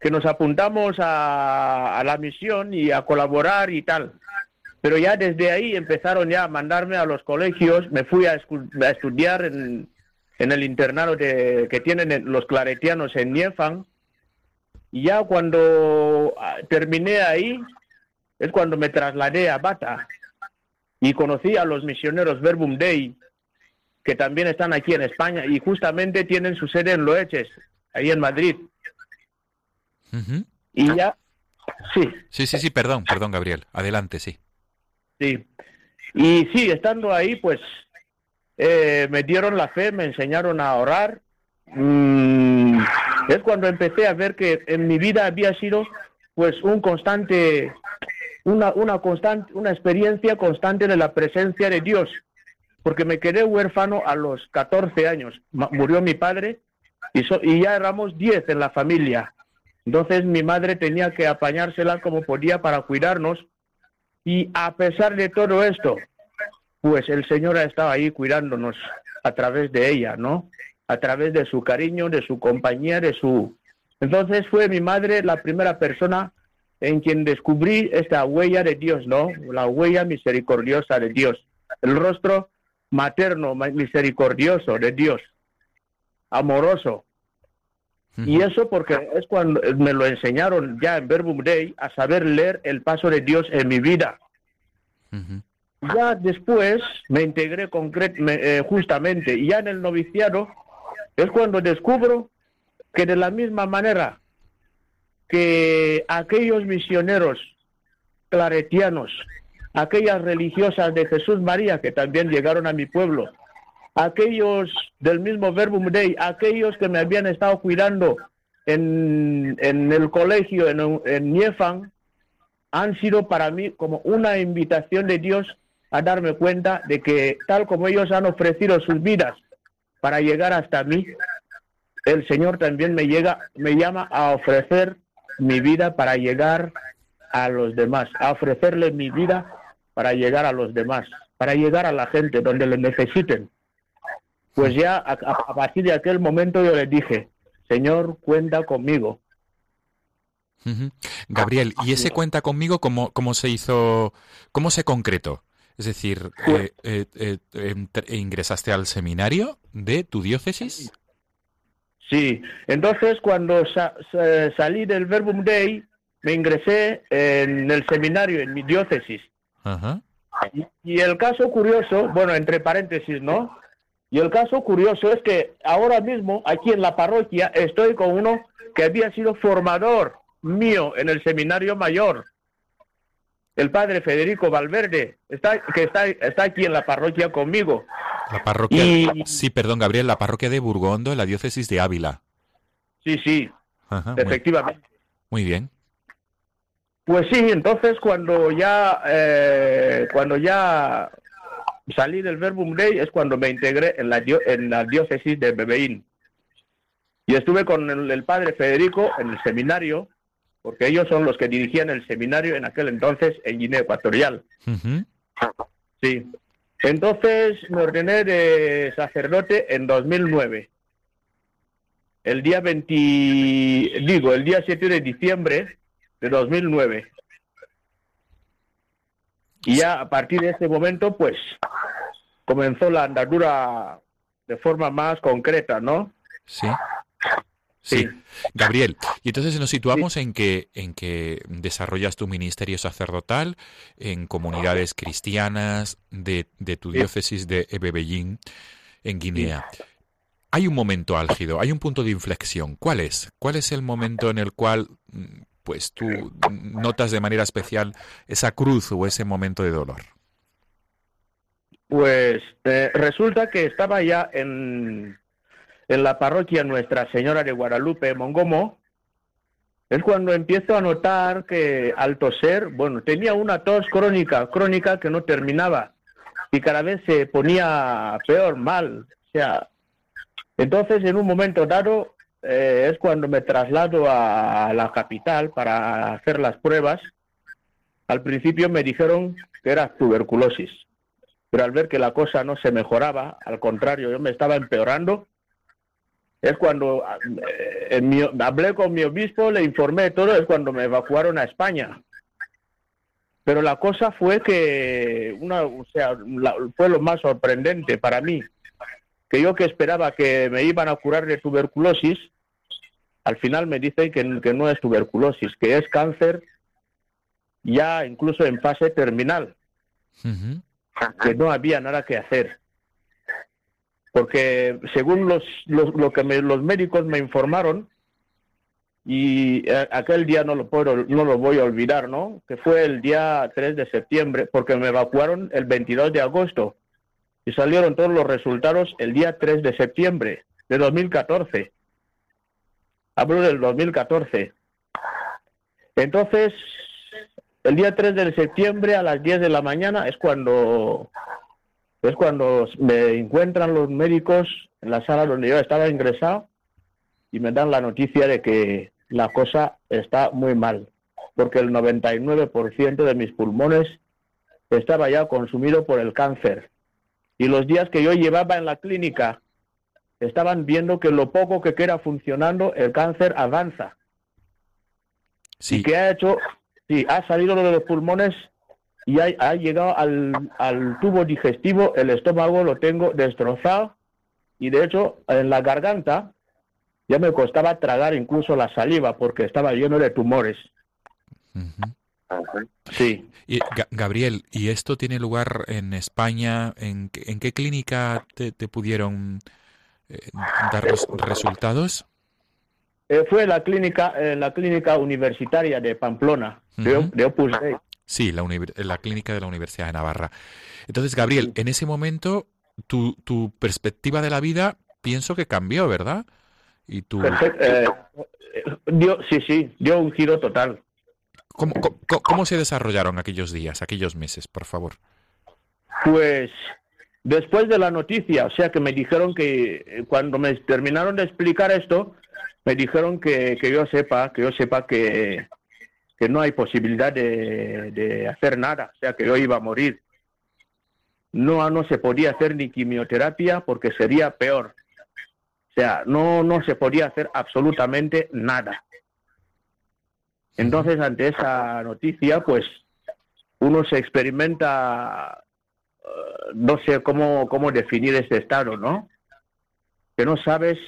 Speaker 5: que nos apuntamos a, a la misión y a colaborar y tal pero ya desde ahí empezaron ya a mandarme a los colegios, me fui a, a estudiar en, en, el internado de, que tienen los claretianos en Niefan, y ya cuando terminé ahí, es cuando me trasladé a Bata, y conocí a los misioneros Verbum Dei, que también están aquí en España y justamente tienen su sede en Loeches, ahí en Madrid. Y ya, sí,
Speaker 2: Sí, sí, sí, perdón, perdón, Gabriel. Adelante, sí.
Speaker 5: Sí. Y sí, estando ahí, pues eh, me dieron la fe, me enseñaron a orar. Mm, es cuando empecé a ver que en mi vida había sido pues un constante, una, una constante, una experiencia constante de la presencia de Dios. Porque me quedé huérfano a los 14 años. Murió mi padre y, y ya éramos 10 en la familia. Entonces mi madre tenía que apañársela como podía para cuidarnos. Y a pesar de todo esto, pues el Señor ha estado ahí cuidándonos a través de ella, ¿no? A través de su cariño, de su compañía, de su... Entonces fue mi madre la primera persona en quien descubrí esta huella de Dios, ¿no? La huella misericordiosa de Dios. El rostro materno, ma- misericordioso de Dios, amoroso. Y eso porque es cuando me lo enseñaron ya en Verbum Dei a saber leer el paso de Dios en mi vida. Ya después me integré concret- me- eh, justamente, y ya en el noviciado es cuando descubro que de la misma manera que aquellos misioneros claretianos, aquellas religiosas de Jesús María que también llegaron a mi pueblo, aquellos del mismo Verbum Dei, aquellos que me habían estado cuidando en, en el colegio en, en Niefan, han sido para mí como una invitación de Dios a darme cuenta de que tal como ellos han ofrecido sus vidas para llegar hasta mí, el Señor también me llega, me llama a ofrecer mi vida para llegar a los demás, a ofrecerle mi vida para llegar a los demás, para llegar a la gente donde le necesiten. Pues ya a, partir de aquel momento yo le dije, Señor, cuenta conmigo.
Speaker 2: Gabriel, ¿y ese cuenta conmigo cómo, cómo se hizo, cómo se concretó? Es decir, eh, eh, eh, entr- ¿ingresaste al seminario de tu diócesis?
Speaker 5: Sí, entonces cuando sa- sa- salí del Verbum Dei, me ingresé en el seminario, en mi diócesis.
Speaker 2: Ajá.
Speaker 5: Y, y el caso curioso, bueno, entre paréntesis, ¿no? Y el caso curioso es que ahora mismo, aquí en la parroquia, estoy con uno que había sido formador mío en el seminario mayor, el padre Federico Valverde, está, que está, está aquí en la parroquia conmigo.
Speaker 2: La parroquia.
Speaker 5: Y-
Speaker 2: Sí, perdón, Gabriel, la parroquia de Burgondo, en la diócesis de Ávila.
Speaker 5: Sí, sí,
Speaker 2: Ajá, muy,
Speaker 5: efectivamente.
Speaker 2: muy bien.
Speaker 5: Pues sí, entonces cuando ya eh, cuando ya salí del Verbum Dei es cuando me integré en la en la diócesis de Bebeín. Y estuve con el, el padre Federico en el seminario, porque ellos son los que dirigían el seminario en aquel entonces en Guinea Ecuatorial. Sí. Entonces me ordené de sacerdote en 2009. El día 20, digo, el día 7 de diciembre de 2009. Y ya a partir de ese momento, pues, comenzó la andadura de forma más concreta, ¿no?
Speaker 2: Sí. Sí.
Speaker 5: Sí.
Speaker 2: Gabriel, y entonces nos situamos en que en que desarrollas tu ministerio sacerdotal en comunidades cristianas de, de tu
Speaker 5: Sí.
Speaker 2: diócesis de Ebebellín en Guinea. Hay un momento álgido, hay un punto de inflexión. ¿Cuál es? ¿Cuál es el momento en el cual mm, pues tú notas de manera especial esa cruz o ese momento de dolor?
Speaker 5: Pues eh, resulta que estaba ya en, en la parroquia Nuestra Señora de Guadalupe, Mongomo. Es cuando empiezo a notar que al toser, bueno, tenía una tos crónica, crónica que no terminaba y cada vez se ponía peor, mal. O sea, entonces en un momento dado eh, es cuando me traslado a la capital para hacer las pruebas. Al principio me dijeron que era tuberculosis pero al ver que la cosa no se mejoraba, al contrario, yo me estaba empeorando, es cuando eh, en mi- hablé con mi obispo, le informé todo, es cuando me evacuaron a España. Pero la cosa fue que, una, o sea, la- fue lo más sorprendente para mí, que yo que esperaba que me iban a curar de tuberculosis, al final me dicen que, que no es tuberculosis, que es cáncer ya incluso en fase terminal. Que no había nada que hacer. Porque según los, los- lo que me- los médicos me informaron, y eh, aquel día no lo puedo, no lo voy a olvidar, ¿no? Que fue el día 3 de septiembre, porque me evacuaron el 22 de agosto y salieron todos los resultados el día 3 de septiembre de 2014. Hablo del 2014. Entonces, el día 3 de septiembre a las 10 de la mañana es cuando es cuando me encuentran los médicos en la sala donde yo estaba ingresado y me dan la noticia de que la cosa está muy mal, porque el 99% de mis pulmones estaba ya consumido por el cáncer. Y los días que yo llevaba en la clínica estaban viendo que lo poco que queda funcionando, el cáncer avanza.
Speaker 2: Sí,
Speaker 5: Y que ha hecho, sí, ha salido de los pulmones y ha, ha llegado al, al tubo digestivo, el estómago lo tengo destrozado y de hecho en la garganta ya me costaba tragar incluso la saliva porque estaba lleno de tumores. Sí.
Speaker 2: Y, Ga- Gabriel, ¿y esto tiene lugar en España? ¿En, qué- en qué clínica te, te pudieron eh, dar los resultados?
Speaker 5: Eh, fue la clínica, eh, la clínica universitaria de Pamplona, de,
Speaker 2: Ujú.
Speaker 5: de Opus Dei.
Speaker 2: Sí, la, la clínica de la Universidad de Navarra. Entonces, Gabriel, en ese momento tu, tu perspectiva de la vida pienso que cambió, ¿verdad? Y tu,
Speaker 5: Perfecto, eh, eh, dio, sí, sí, dio un giro total.
Speaker 2: ¿Cómo, cómo, se desarrollaron aquellos días, aquellos meses, por favor?
Speaker 5: Pues después de la noticia, o sea que me dijeron que eh, cuando me terminaron de explicar esto, me dijeron que, que yo sepa, que yo sepa que, que no hay posibilidad de, de hacer nada, o sea que yo iba a morir. No, no se podía hacer ni quimioterapia porque sería peor. O sea, no, no se podía hacer absolutamente nada. Entonces, ante esa noticia, pues uno se experimenta eh, no sé cómo, cómo definir este estado, ¿no? Que no sabes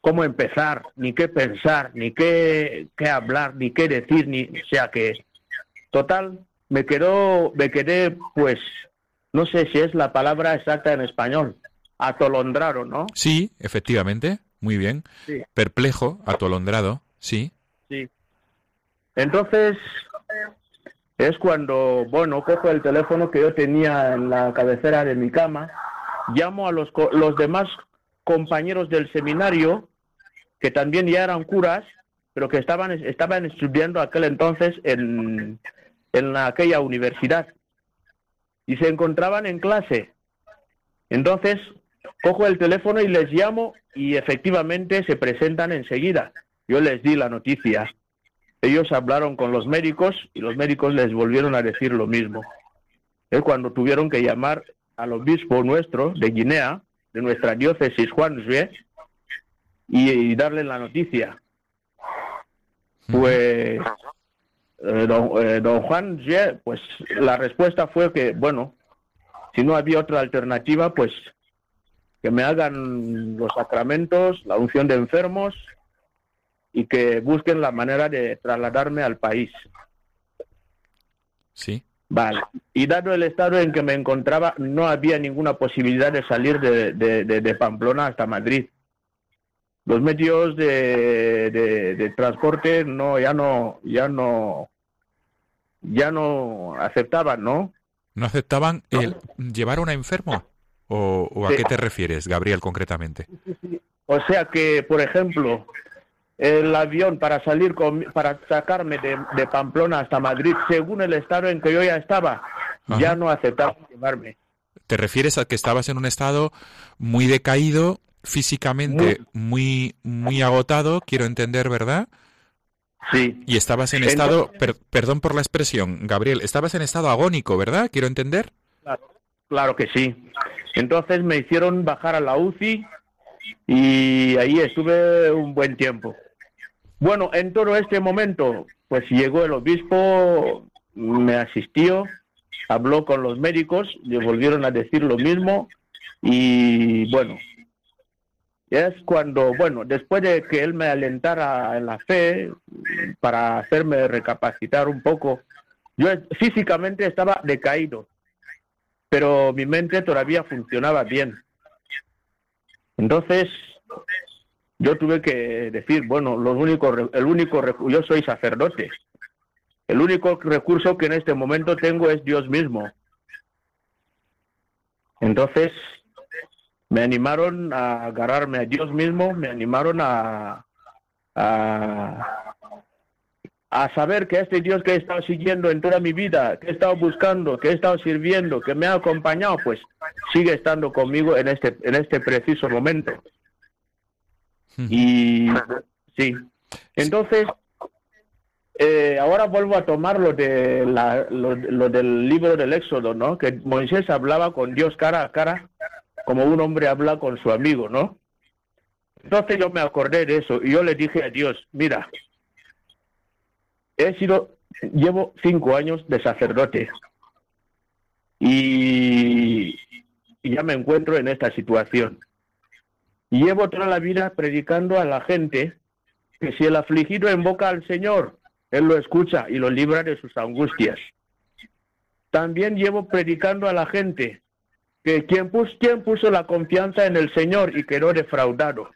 Speaker 5: cómo empezar, ni qué pensar, ni qué, qué hablar, ni qué decir, ni, o sea que, total, me quedó, me quedé, pues, no sé si es la palabra exacta en español, atolondrado, ¿no?
Speaker 2: Sí, efectivamente, muy bien.
Speaker 5: Sí.
Speaker 2: Perplejo, atolondrado, sí.
Speaker 5: Sí. Entonces, es cuando, bueno, cojo el teléfono que yo tenía en la cabecera de mi cama, llamo a los, los demás compañeros del seminario, que también ya eran curas, pero que estaban, estaban estudiando aquel entonces en, en la- aquella universidad. Y se encontraban en clase. Entonces, cojo el teléfono y les llamo y efectivamente se presentan enseguida. Yo les di la noticia. Ellos hablaron con los médicos y los médicos les volvieron a decir lo mismo. Es cuando tuvieron que llamar al obispo nuestro de Guinea, de nuestra diócesis Juan Zue, y, y darle la noticia. Pues eh, don, eh, don Juan Zue, pues la respuesta fue que, bueno, si no había otra alternativa, pues que me hagan los sacramentos, la unción de enfermos y que busquen la manera de trasladarme al país.
Speaker 2: Sí.
Speaker 5: Vale. Y dado el estado en que me encontraba, no había ninguna posibilidad de salir de, de- de- de Pamplona hasta Madrid. Los medios de, transporte no, ya no, ya no, ya no aceptaban, ¿no?
Speaker 2: ¿No aceptaban el llevar a un enfermo? ¿O, o a
Speaker 5: Sí.
Speaker 2: qué te refieres, Gabriel, concretamente?
Speaker 5: O sea que, por ejemplo, el avión para salir con, para sacarme de, de Pamplona hasta Madrid, según el estado en que yo ya estaba,
Speaker 2: Ajá.
Speaker 5: ya no aceptaban llevarme.
Speaker 2: ¿Te refieres a que estabas en un estado muy decaído, físicamente muy, muy agotado, quiero entender, ¿verdad?
Speaker 5: Sí,
Speaker 2: Y estabas en
Speaker 5: Entonces-
Speaker 2: estado, per- perdón por la expresión, Gabriel, estabas en estado agónico, ¿verdad? Quiero entender.
Speaker 5: claro que sí. Entonces me hicieron bajar a la UCI y ahí estuve un buen tiempo. Bueno, en todo este momento, pues llegó el obispo, me asistió, habló con los médicos, le volvieron a decir lo mismo y bueno, es cuando, bueno, después de que él me alentara en la fe para hacerme recapacitar un poco, yo físicamente estaba decaído. pero mi mente todavía funcionaba bien. Entonces, yo tuve que decir, bueno, lo único, el único, yo soy sacerdote. El único recurso que en este momento tengo es Dios mismo. Entonces, me animaron a agarrarme a Dios mismo, me animaron a, a, a saber que este Dios que he estado siguiendo en toda mi vida, que he estado buscando, que he estado sirviendo, que me ha acompañado, pues sigue estando conmigo en este, en este preciso momento. Y sí, entonces, eh, ahora vuelvo a tomar lo, de la, lo, lo del libro del Éxodo, ¿no? Que Moisés hablaba con Dios cara a cara, como un hombre habla con su amigo, ¿no? Entonces yo me acordé de eso y yo le dije a Dios, mira, he sido, llevo cinco años de sacerdote y, y ya me encuentro en esta situación. Llevo toda la vida predicando a la gente que si el afligido invoca al Señor, Él lo escucha y lo libra de sus angustias. También llevo predicando a la gente que quien puso, quien puso la confianza en el Señor y quedó defraudado.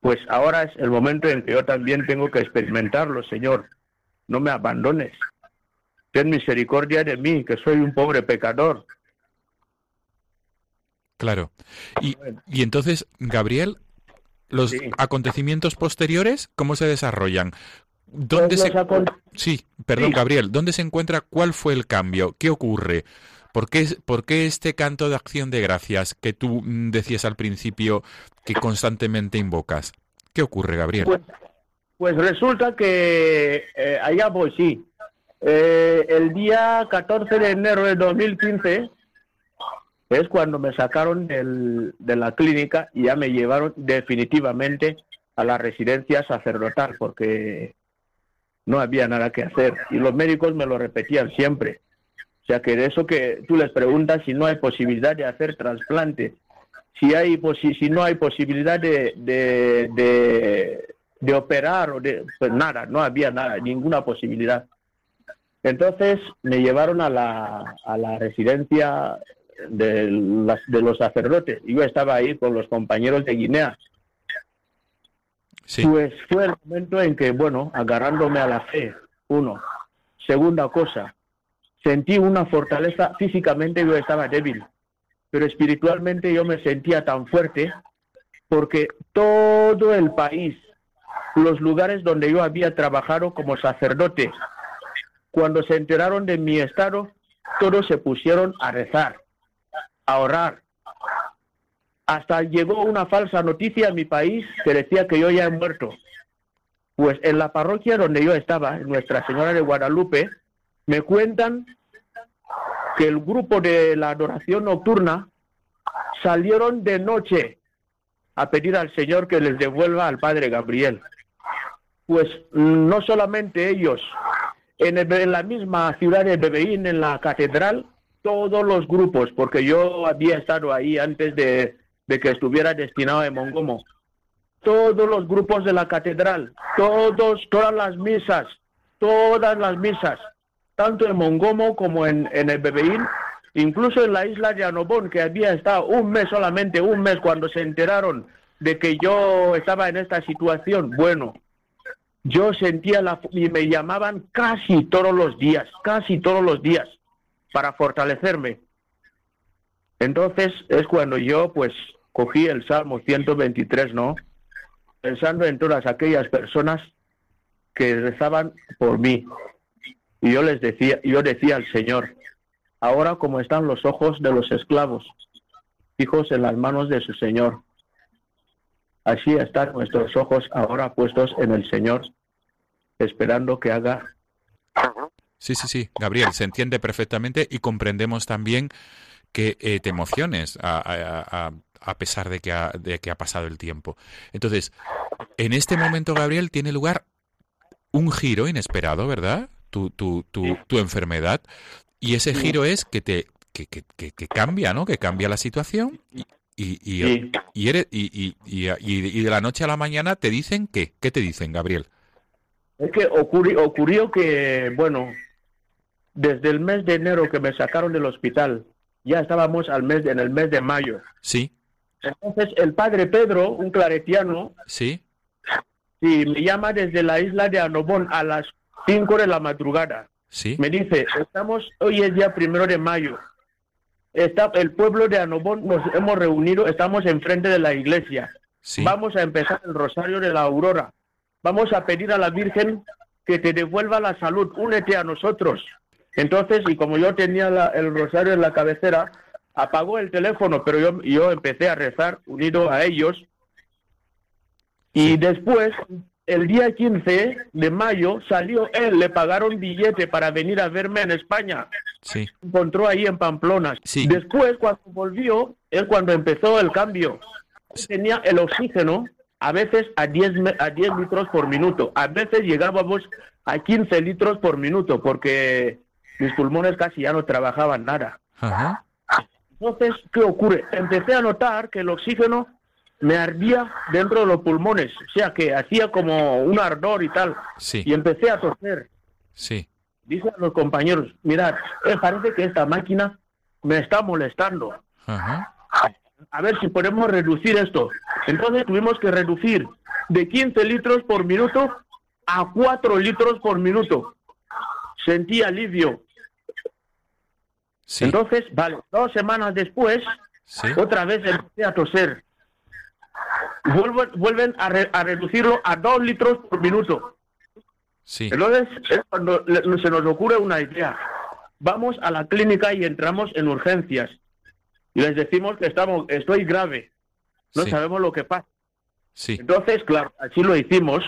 Speaker 5: Pues ahora es el momento en que yo también tengo que experimentarlo, Señor. No me abandones. Ten misericordia de mí, que soy un pobre pecador.
Speaker 2: Claro. Y, y entonces, Gabriel, los
Speaker 5: Sí.
Speaker 2: acontecimientos posteriores, ¿cómo se desarrollan? ¿Dónde
Speaker 5: Pues
Speaker 2: se...
Speaker 5: los acon-
Speaker 2: Sí, perdón,
Speaker 5: Sí.
Speaker 2: Gabriel, ¿dónde se encuentra? ¿Cuál fue el cambio? ¿Qué ocurre? ¿Por qué, por qué este canto de acción de gracias que tú mm, decías al principio que constantemente invocas? ¿Qué ocurre, Gabriel?
Speaker 5: Pues, pues resulta que eh, allá voy, sí. Eh, el día 14 de enero de 2015 es cuando me sacaron del- de la clínica y ya me llevaron definitivamente a la residencia sacerdotal porque no había nada que hacer. Y los médicos me lo repetían siempre. O sea que de eso que tú les preguntas si no hay posibilidad de hacer trasplante, si hay posi- si no hay posibilidad de, de, de, de operar o de pues nada, no había nada, ninguna posibilidad. Entonces me llevaron a la, a la residencia de, las, de los sacerdotes. Yo estaba ahí con los compañeros de Guinea.
Speaker 2: Sí,
Speaker 5: Pues fue el momento en que, bueno, agarrándome a la fe, uno. Segunda cosa, sentí una fortaleza, físicamente yo estaba débil, pero espiritualmente yo me sentía tan fuerte porque todo el país, los lugares donde yo había trabajado como sacerdote, cuando se enteraron de mi estado, todos se pusieron a rezar, a orar. Hasta llegó una falsa noticia a mi país que decía que yo ya he muerto. Pues en la parroquia donde yo estaba, Nuestra Señora de Guadalupe, me cuentan que el grupo de la adoración nocturna salieron de noche a pedir al Señor que les devuelva al Padre Gabriel. Pues no solamente ellos, en, en la misma ciudad de Bebeín, en la catedral, todos los grupos, porque yo había estado ahí antes de, que estuviera destinado en Mongomo. Todos los grupos de la catedral, todos, todas las misas, todas las misas, tanto en Mongomo como en, en el Bebeín, incluso en la isla de Anobón, que había estado un mes solamente, un mes cuando se enteraron de que yo estaba en esta situación. Bueno, yo sentía la y me llamaban casi todos los días, casi todos los días para fortalecerme. Entonces es cuando yo pues cogí el Salmo 123, ¿no? Pensando en todas aquellas personas que rezaban por mí. Y yo les decía, yo decía al Señor, ahora como están los ojos de los esclavos, fijos en las manos de su Señor, así están nuestros ojos ahora puestos en el Señor, esperando que haga
Speaker 2: sí, sí, sí, Gabriel, se entiende perfectamente y comprendemos también que eh, te emociones a, a- a- a pesar de que, ha, de que ha pasado el tiempo. Entonces, en este momento, Gabriel, tiene lugar un giro inesperado, ¿verdad? Tu, tu, tu, tu enfermedad. Y ese giro es que te que, que, que- que cambia, ¿no? Que cambia la situación y, y, y,
Speaker 5: Sí.
Speaker 2: y eres- y, y- y- y- y de la noche a la mañana te dicen qué. ¿Qué te dicen, Gabriel?
Speaker 5: Es que ocurrió, ocurrió que, bueno, desde el mes de enero que me sacaron del hospital, ya estábamos al mes, en el mes de mayo.
Speaker 2: Sí,
Speaker 5: Entonces el padre Pedro, un claretiano,
Speaker 2: sí,
Speaker 5: sí, me llama desde la isla de Anobón a las 5 de la madrugada.
Speaker 2: sí.
Speaker 5: Me dice, estamos, hoy es día primero de mayo. Está, el pueblo de Anobón nos hemos reunido, estamos enfrente de la iglesia.
Speaker 2: Sí.
Speaker 5: Vamos a empezar el rosario de la aurora. Vamos a pedir a la Virgen que te devuelva la salud. Únete a nosotros. Entonces, y como yo tenía la- el rosario en la cabecera, apagó el teléfono, pero yo, yo empecé a rezar unido a ellos. Y después, el día 15 de mayo, salió él, le pagaron billete para venir a verme en España
Speaker 2: Sí,
Speaker 5: encontró ahí en Pamplona.
Speaker 2: Sí.
Speaker 5: Después, cuando volvió, es cuando empezó el cambio. Tenía el oxígeno a veces a 10, me- a 10 litros por minuto. A veces llegábamos a 15 litros por minuto porque mis pulmones casi ya no trabajaban nada.
Speaker 2: ajá,
Speaker 5: Entonces, ¿qué ocurre? Empecé a notar que el oxígeno me ardía dentro de los pulmones, o sea, que hacía como un ardor y tal.
Speaker 2: sí,
Speaker 5: Y empecé a toser.
Speaker 2: sí,
Speaker 5: Dicen los compañeros, mirad, eh, parece que esta máquina me está molestando.
Speaker 2: ajá,
Speaker 5: A ver si podemos reducir esto. Entonces tuvimos que reducir de 15 litros por minuto a 4 litros por minuto. Sentí alivio.
Speaker 2: Sí,
Speaker 5: Entonces, vale, dos semanas después,
Speaker 2: sí,
Speaker 5: otra vez empecé a toser. Vuelven, vuelven a, re- a reducirlo a 2 litros por minuto.
Speaker 2: sí,
Speaker 5: Entonces es cuando se nos ocurre una idea. Vamos a la clínica y entramos en urgencias. Y les decimos que estamos, estoy grave. No sabemos lo que pasa.
Speaker 2: Sí,
Speaker 5: Entonces, claro, así lo hicimos.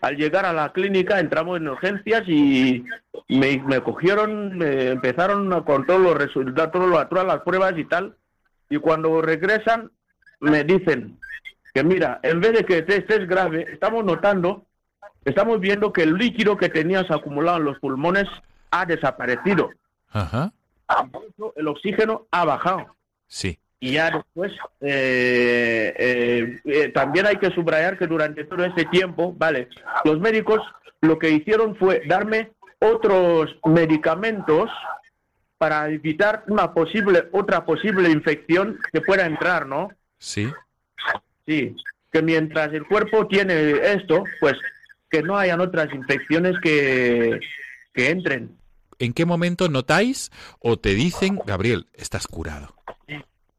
Speaker 5: Al llegar a la clínica entramos en urgencias y me, me cogieron, me empezaron a- con todos los resultados, todas las pruebas y tal. Y cuando regresan me dicen que mira, en vez de que te estés grave, estamos notando, estamos viendo que el líquido que tenías acumulado en los pulmones ha desaparecido.
Speaker 2: ajá,
Speaker 5: eso El oxígeno ha bajado.
Speaker 2: sí,
Speaker 5: Y ya después, eh, eh, eh, también hay que subrayar que durante todo este tiempo, vale, los médicos lo que hicieron fue darme otros medicamentos para evitar una posible, otra posible infección que pueda entrar, ¿no?
Speaker 2: sí,
Speaker 5: Sí, que mientras el cuerpo tiene esto, pues que no hayan otras infecciones que, que entren.
Speaker 2: ¿En qué momento notáis o te dicen, Gabriel, estás curado?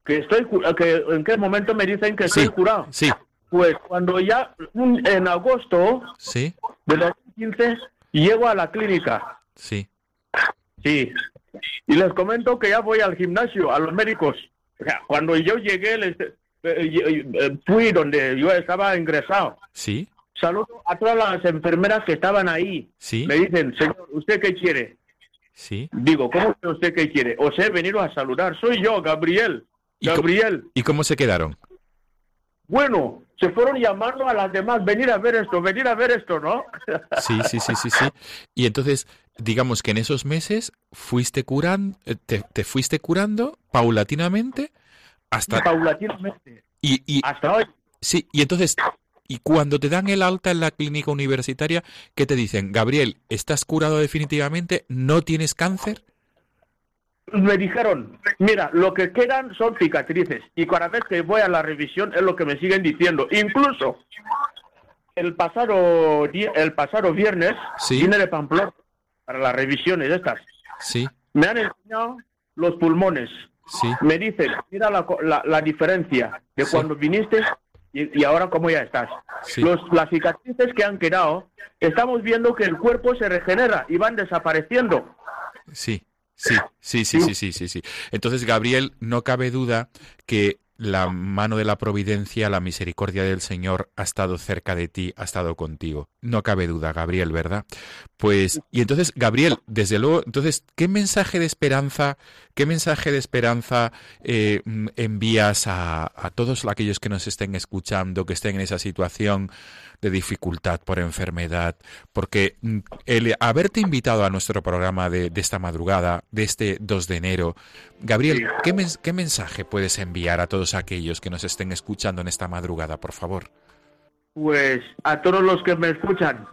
Speaker 5: Que estoy, cu- que, ¿En qué momento me dicen que
Speaker 2: Sí,
Speaker 5: estoy curado?
Speaker 2: sí,
Speaker 5: Pues cuando ya en agosto
Speaker 2: sí,
Speaker 5: de 2015 llego a la clínica.
Speaker 2: sí,
Speaker 5: Sí. Y les comento que ya voy al gimnasio, a los médicos. O sea, cuando yo llegué, les, eh, eh, eh, fui donde yo estaba ingresado.
Speaker 2: sí,
Speaker 5: Saludo a todas las enfermeras que estaban ahí.
Speaker 2: sí,
Speaker 5: Me dicen, señor, ¿usted qué quiere?
Speaker 2: sí.
Speaker 5: Digo, ¿cómo que usted qué quiere? Os he venido a saludar. Soy yo, Gabriel.
Speaker 2: ¿Y cómo-
Speaker 5: Gabriel.
Speaker 2: ¿Y cómo se quedaron?
Speaker 5: Bueno, se fueron llamando a las demás, venir a ver esto, venir a ver esto, ¿no?
Speaker 2: Sí, sí, sí, sí, sí. Y entonces, digamos que en esos meses fuiste curando, te, te fuiste curando paulatinamente hasta
Speaker 5: Paulatinamente.
Speaker 2: y, y
Speaker 5: Hasta hoy.
Speaker 2: sí, y entonces y cuando te dan el alta en la clínica universitaria, ¿qué te dicen? Gabriel, ¿estás curado definitivamente? ¿No tienes cáncer?
Speaker 5: Me dijeron, mira, lo que quedan son cicatrices y cada vez que voy a la revisión es lo que me siguen diciendo. Incluso el pasado día, el pasado viernes
Speaker 2: Sí.
Speaker 5: vine de Pamplona para las revisiones estas.
Speaker 2: Sí,
Speaker 5: Me han enseñado los pulmones.
Speaker 2: sí,
Speaker 5: Me dicen, mira la, la, la diferencia de
Speaker 2: Sí.
Speaker 5: cuando viniste y, y ahora cómo ya estás.
Speaker 2: Sí.
Speaker 5: Los, las cicatrices que han quedado, estamos viendo que el cuerpo se regenera y van desapareciendo.
Speaker 2: sí, sí, sí, sí, sí, sí, sí, sí. Entonces, Gabriel, no cabe duda que la mano de la providencia, la misericordia del Señor ha estado cerca de ti, ha estado contigo. No cabe duda, Gabriel, ¿verdad? Pues, y entonces, Gabriel, desde luego, entonces, ¿qué mensaje de esperanza, qué mensaje de esperanza eh, envías a, a todos aquellos que nos estén escuchando, que estén en esa situación de dificultad por enfermedad? Porque mm, el haberte invitado a nuestro programa de, de esta madrugada, de este 2 de enero, Gabriel, ¿qué, mens- ¿qué mensaje puedes enviar a todos aquellos que nos estén escuchando en esta madrugada, por favor?
Speaker 5: Pues a todos los que me escuchan,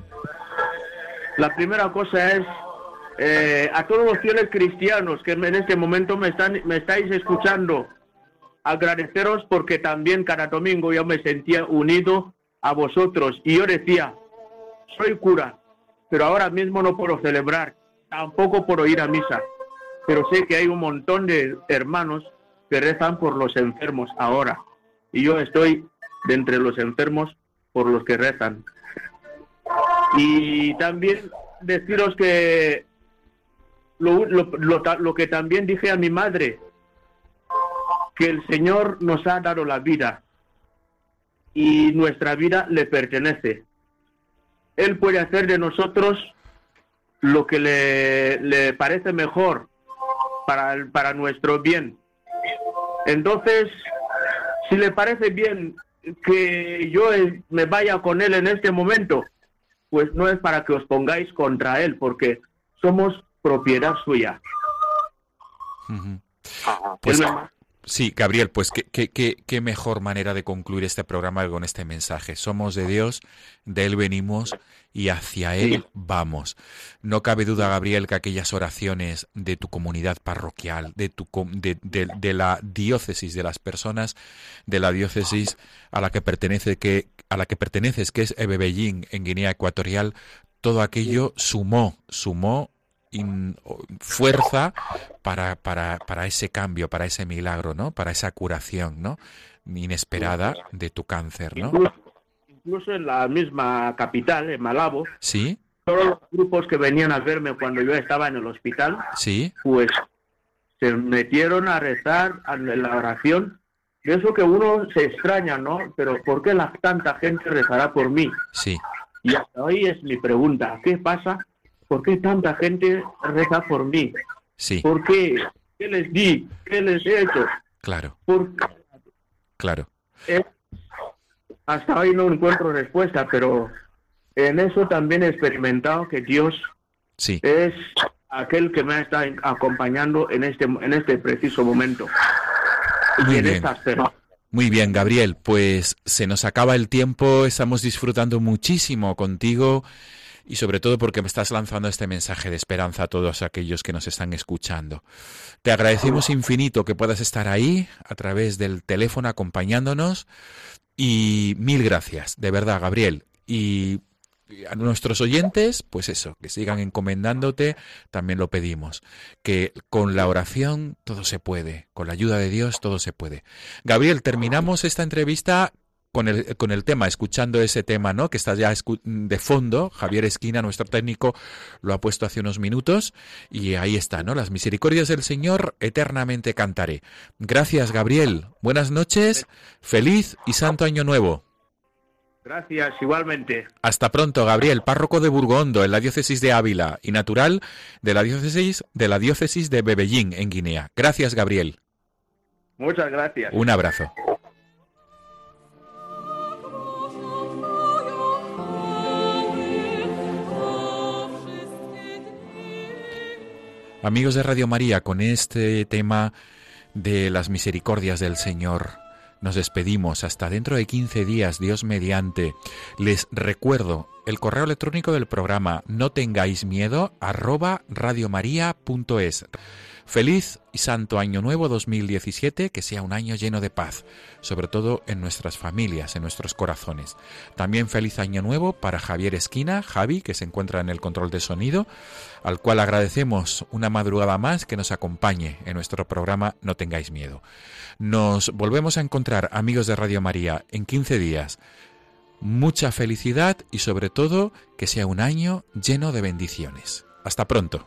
Speaker 5: la primera cosa es eh, a todos los fieles cristianos que en este momento me, están, me estáis escuchando, agradeceros porque también cada domingo yo me sentía unido a vosotros. Y yo decía, soy cura, pero ahora mismo no puedo celebrar, tampoco puedo ir a misa, pero sé que hay un montón de hermanos que rezan por los enfermos ahora. Y yo estoy de entre los enfermos por los que rezan. Y también deciros que lo, lo, lo, lo que también dije a mi madre, que el Señor nos ha dado la vida y nuestra vida le pertenece. Él puede hacer de nosotros lo que le, le parece mejor para, el- para nuestro bien. Entonces, si le parece bien que yo eh, me vaya con él en este momento, pues no es para que os pongáis contra él, porque somos propiedad suya.
Speaker 2: Pues
Speaker 5: Él me-
Speaker 2: sí, Gabriel, pues qué, qué, qué, qué mejor manera de concluir este programa que con este mensaje. Somos de Dios, de Él venimos y hacia Él vamos. No cabe duda, Gabriel, que aquellas oraciones de tu comunidad parroquial, de, tu, de- de la diócesis, de las personas de la diócesis a la que pertenece que a la que perteneces, que es Ebebellín en Guinea Ecuatorial, todo aquello sumó, sumó in- fuerza para, para, para ese cambio, para ese milagro, ¿no? Para esa curación, ¿no? Inesperada de tu cáncer, ¿no?
Speaker 5: incluso, incluso en la misma capital, en Malabo,
Speaker 2: Sí,
Speaker 5: todos los grupos que venían a verme cuando yo estaba en el hospital,
Speaker 2: sí,
Speaker 5: pues se metieron a rezar a la oración. De eso que uno se extraña, ¿no? Pero ¿por qué la, tanta gente rezará por mí?
Speaker 2: sí,
Speaker 5: Y hasta hoy es mi pregunta. ¿Qué pasa? ¿Por qué tanta gente reza por mí?
Speaker 2: sí,
Speaker 5: ¿Por qué? ¿Qué les di? ¿Qué les he hecho?
Speaker 2: claro,
Speaker 5: ¿Por qué?
Speaker 2: claro.
Speaker 5: Eh, hasta hoy no encuentro respuesta, pero en eso también he experimentado que Dios
Speaker 2: Sí,
Speaker 5: es aquel que me está acompañando en este en este preciso momento.
Speaker 2: Muy
Speaker 5: y en
Speaker 2: bien.
Speaker 5: estas.
Speaker 2: Muy bien, Gabriel, pues se nos acaba el tiempo, estamos disfrutando muchísimo contigo y sobre todo porque me estás lanzando este mensaje de esperanza a todos aquellos que nos están escuchando. Te agradecemos infinito que puedas estar ahí a través del teléfono acompañándonos y mil gracias, de verdad, Gabriel. Y a nuestros oyentes, pues eso, que sigan encomendándote, también lo pedimos. Que con la oración todo se puede, con la ayuda de Dios todo se puede. Gabriel, terminamos esta entrevista con el, con el tema, escuchando ese tema, ¿no? Que está ya de fondo. Javier Esquina, nuestro técnico, lo ha puesto hace unos minutos. Y ahí está, ¿no? Las misericordias del Señor eternamente cantaré. Gracias, Gabriel. Buenas noches. Feliz y santo año nuevo.
Speaker 5: Gracias, igualmente.
Speaker 2: Hasta pronto, Gabriel, párroco de Burgondo, en la diócesis de Ávila, y natural de la diócesis de la diócesis de Bebellín, en Guinea. Gracias, Gabriel.
Speaker 5: Muchas gracias.
Speaker 2: Un abrazo. Amigos de Radio María, con este tema de las misericordias del Señor, nos despedimos hasta dentro de 15 días, Dios mediante. Les recuerdo el correo electrónico del programa no tengáis miedo arroba radiomaria.es. Feliz y santo año nuevo 2017, que sea un año lleno de paz, sobre todo en nuestras familias, en nuestros corazones. También feliz año nuevo para Javier Esquina, Javi, que se encuentra en el control de sonido, al cual agradecemos una madrugada más que nos acompañe en nuestro programa No tengáis miedo. Nos volvemos a encontrar, amigos de Radio María, en 15 días. Mucha felicidad y sobre todo que sea un año lleno de bendiciones. Hasta pronto.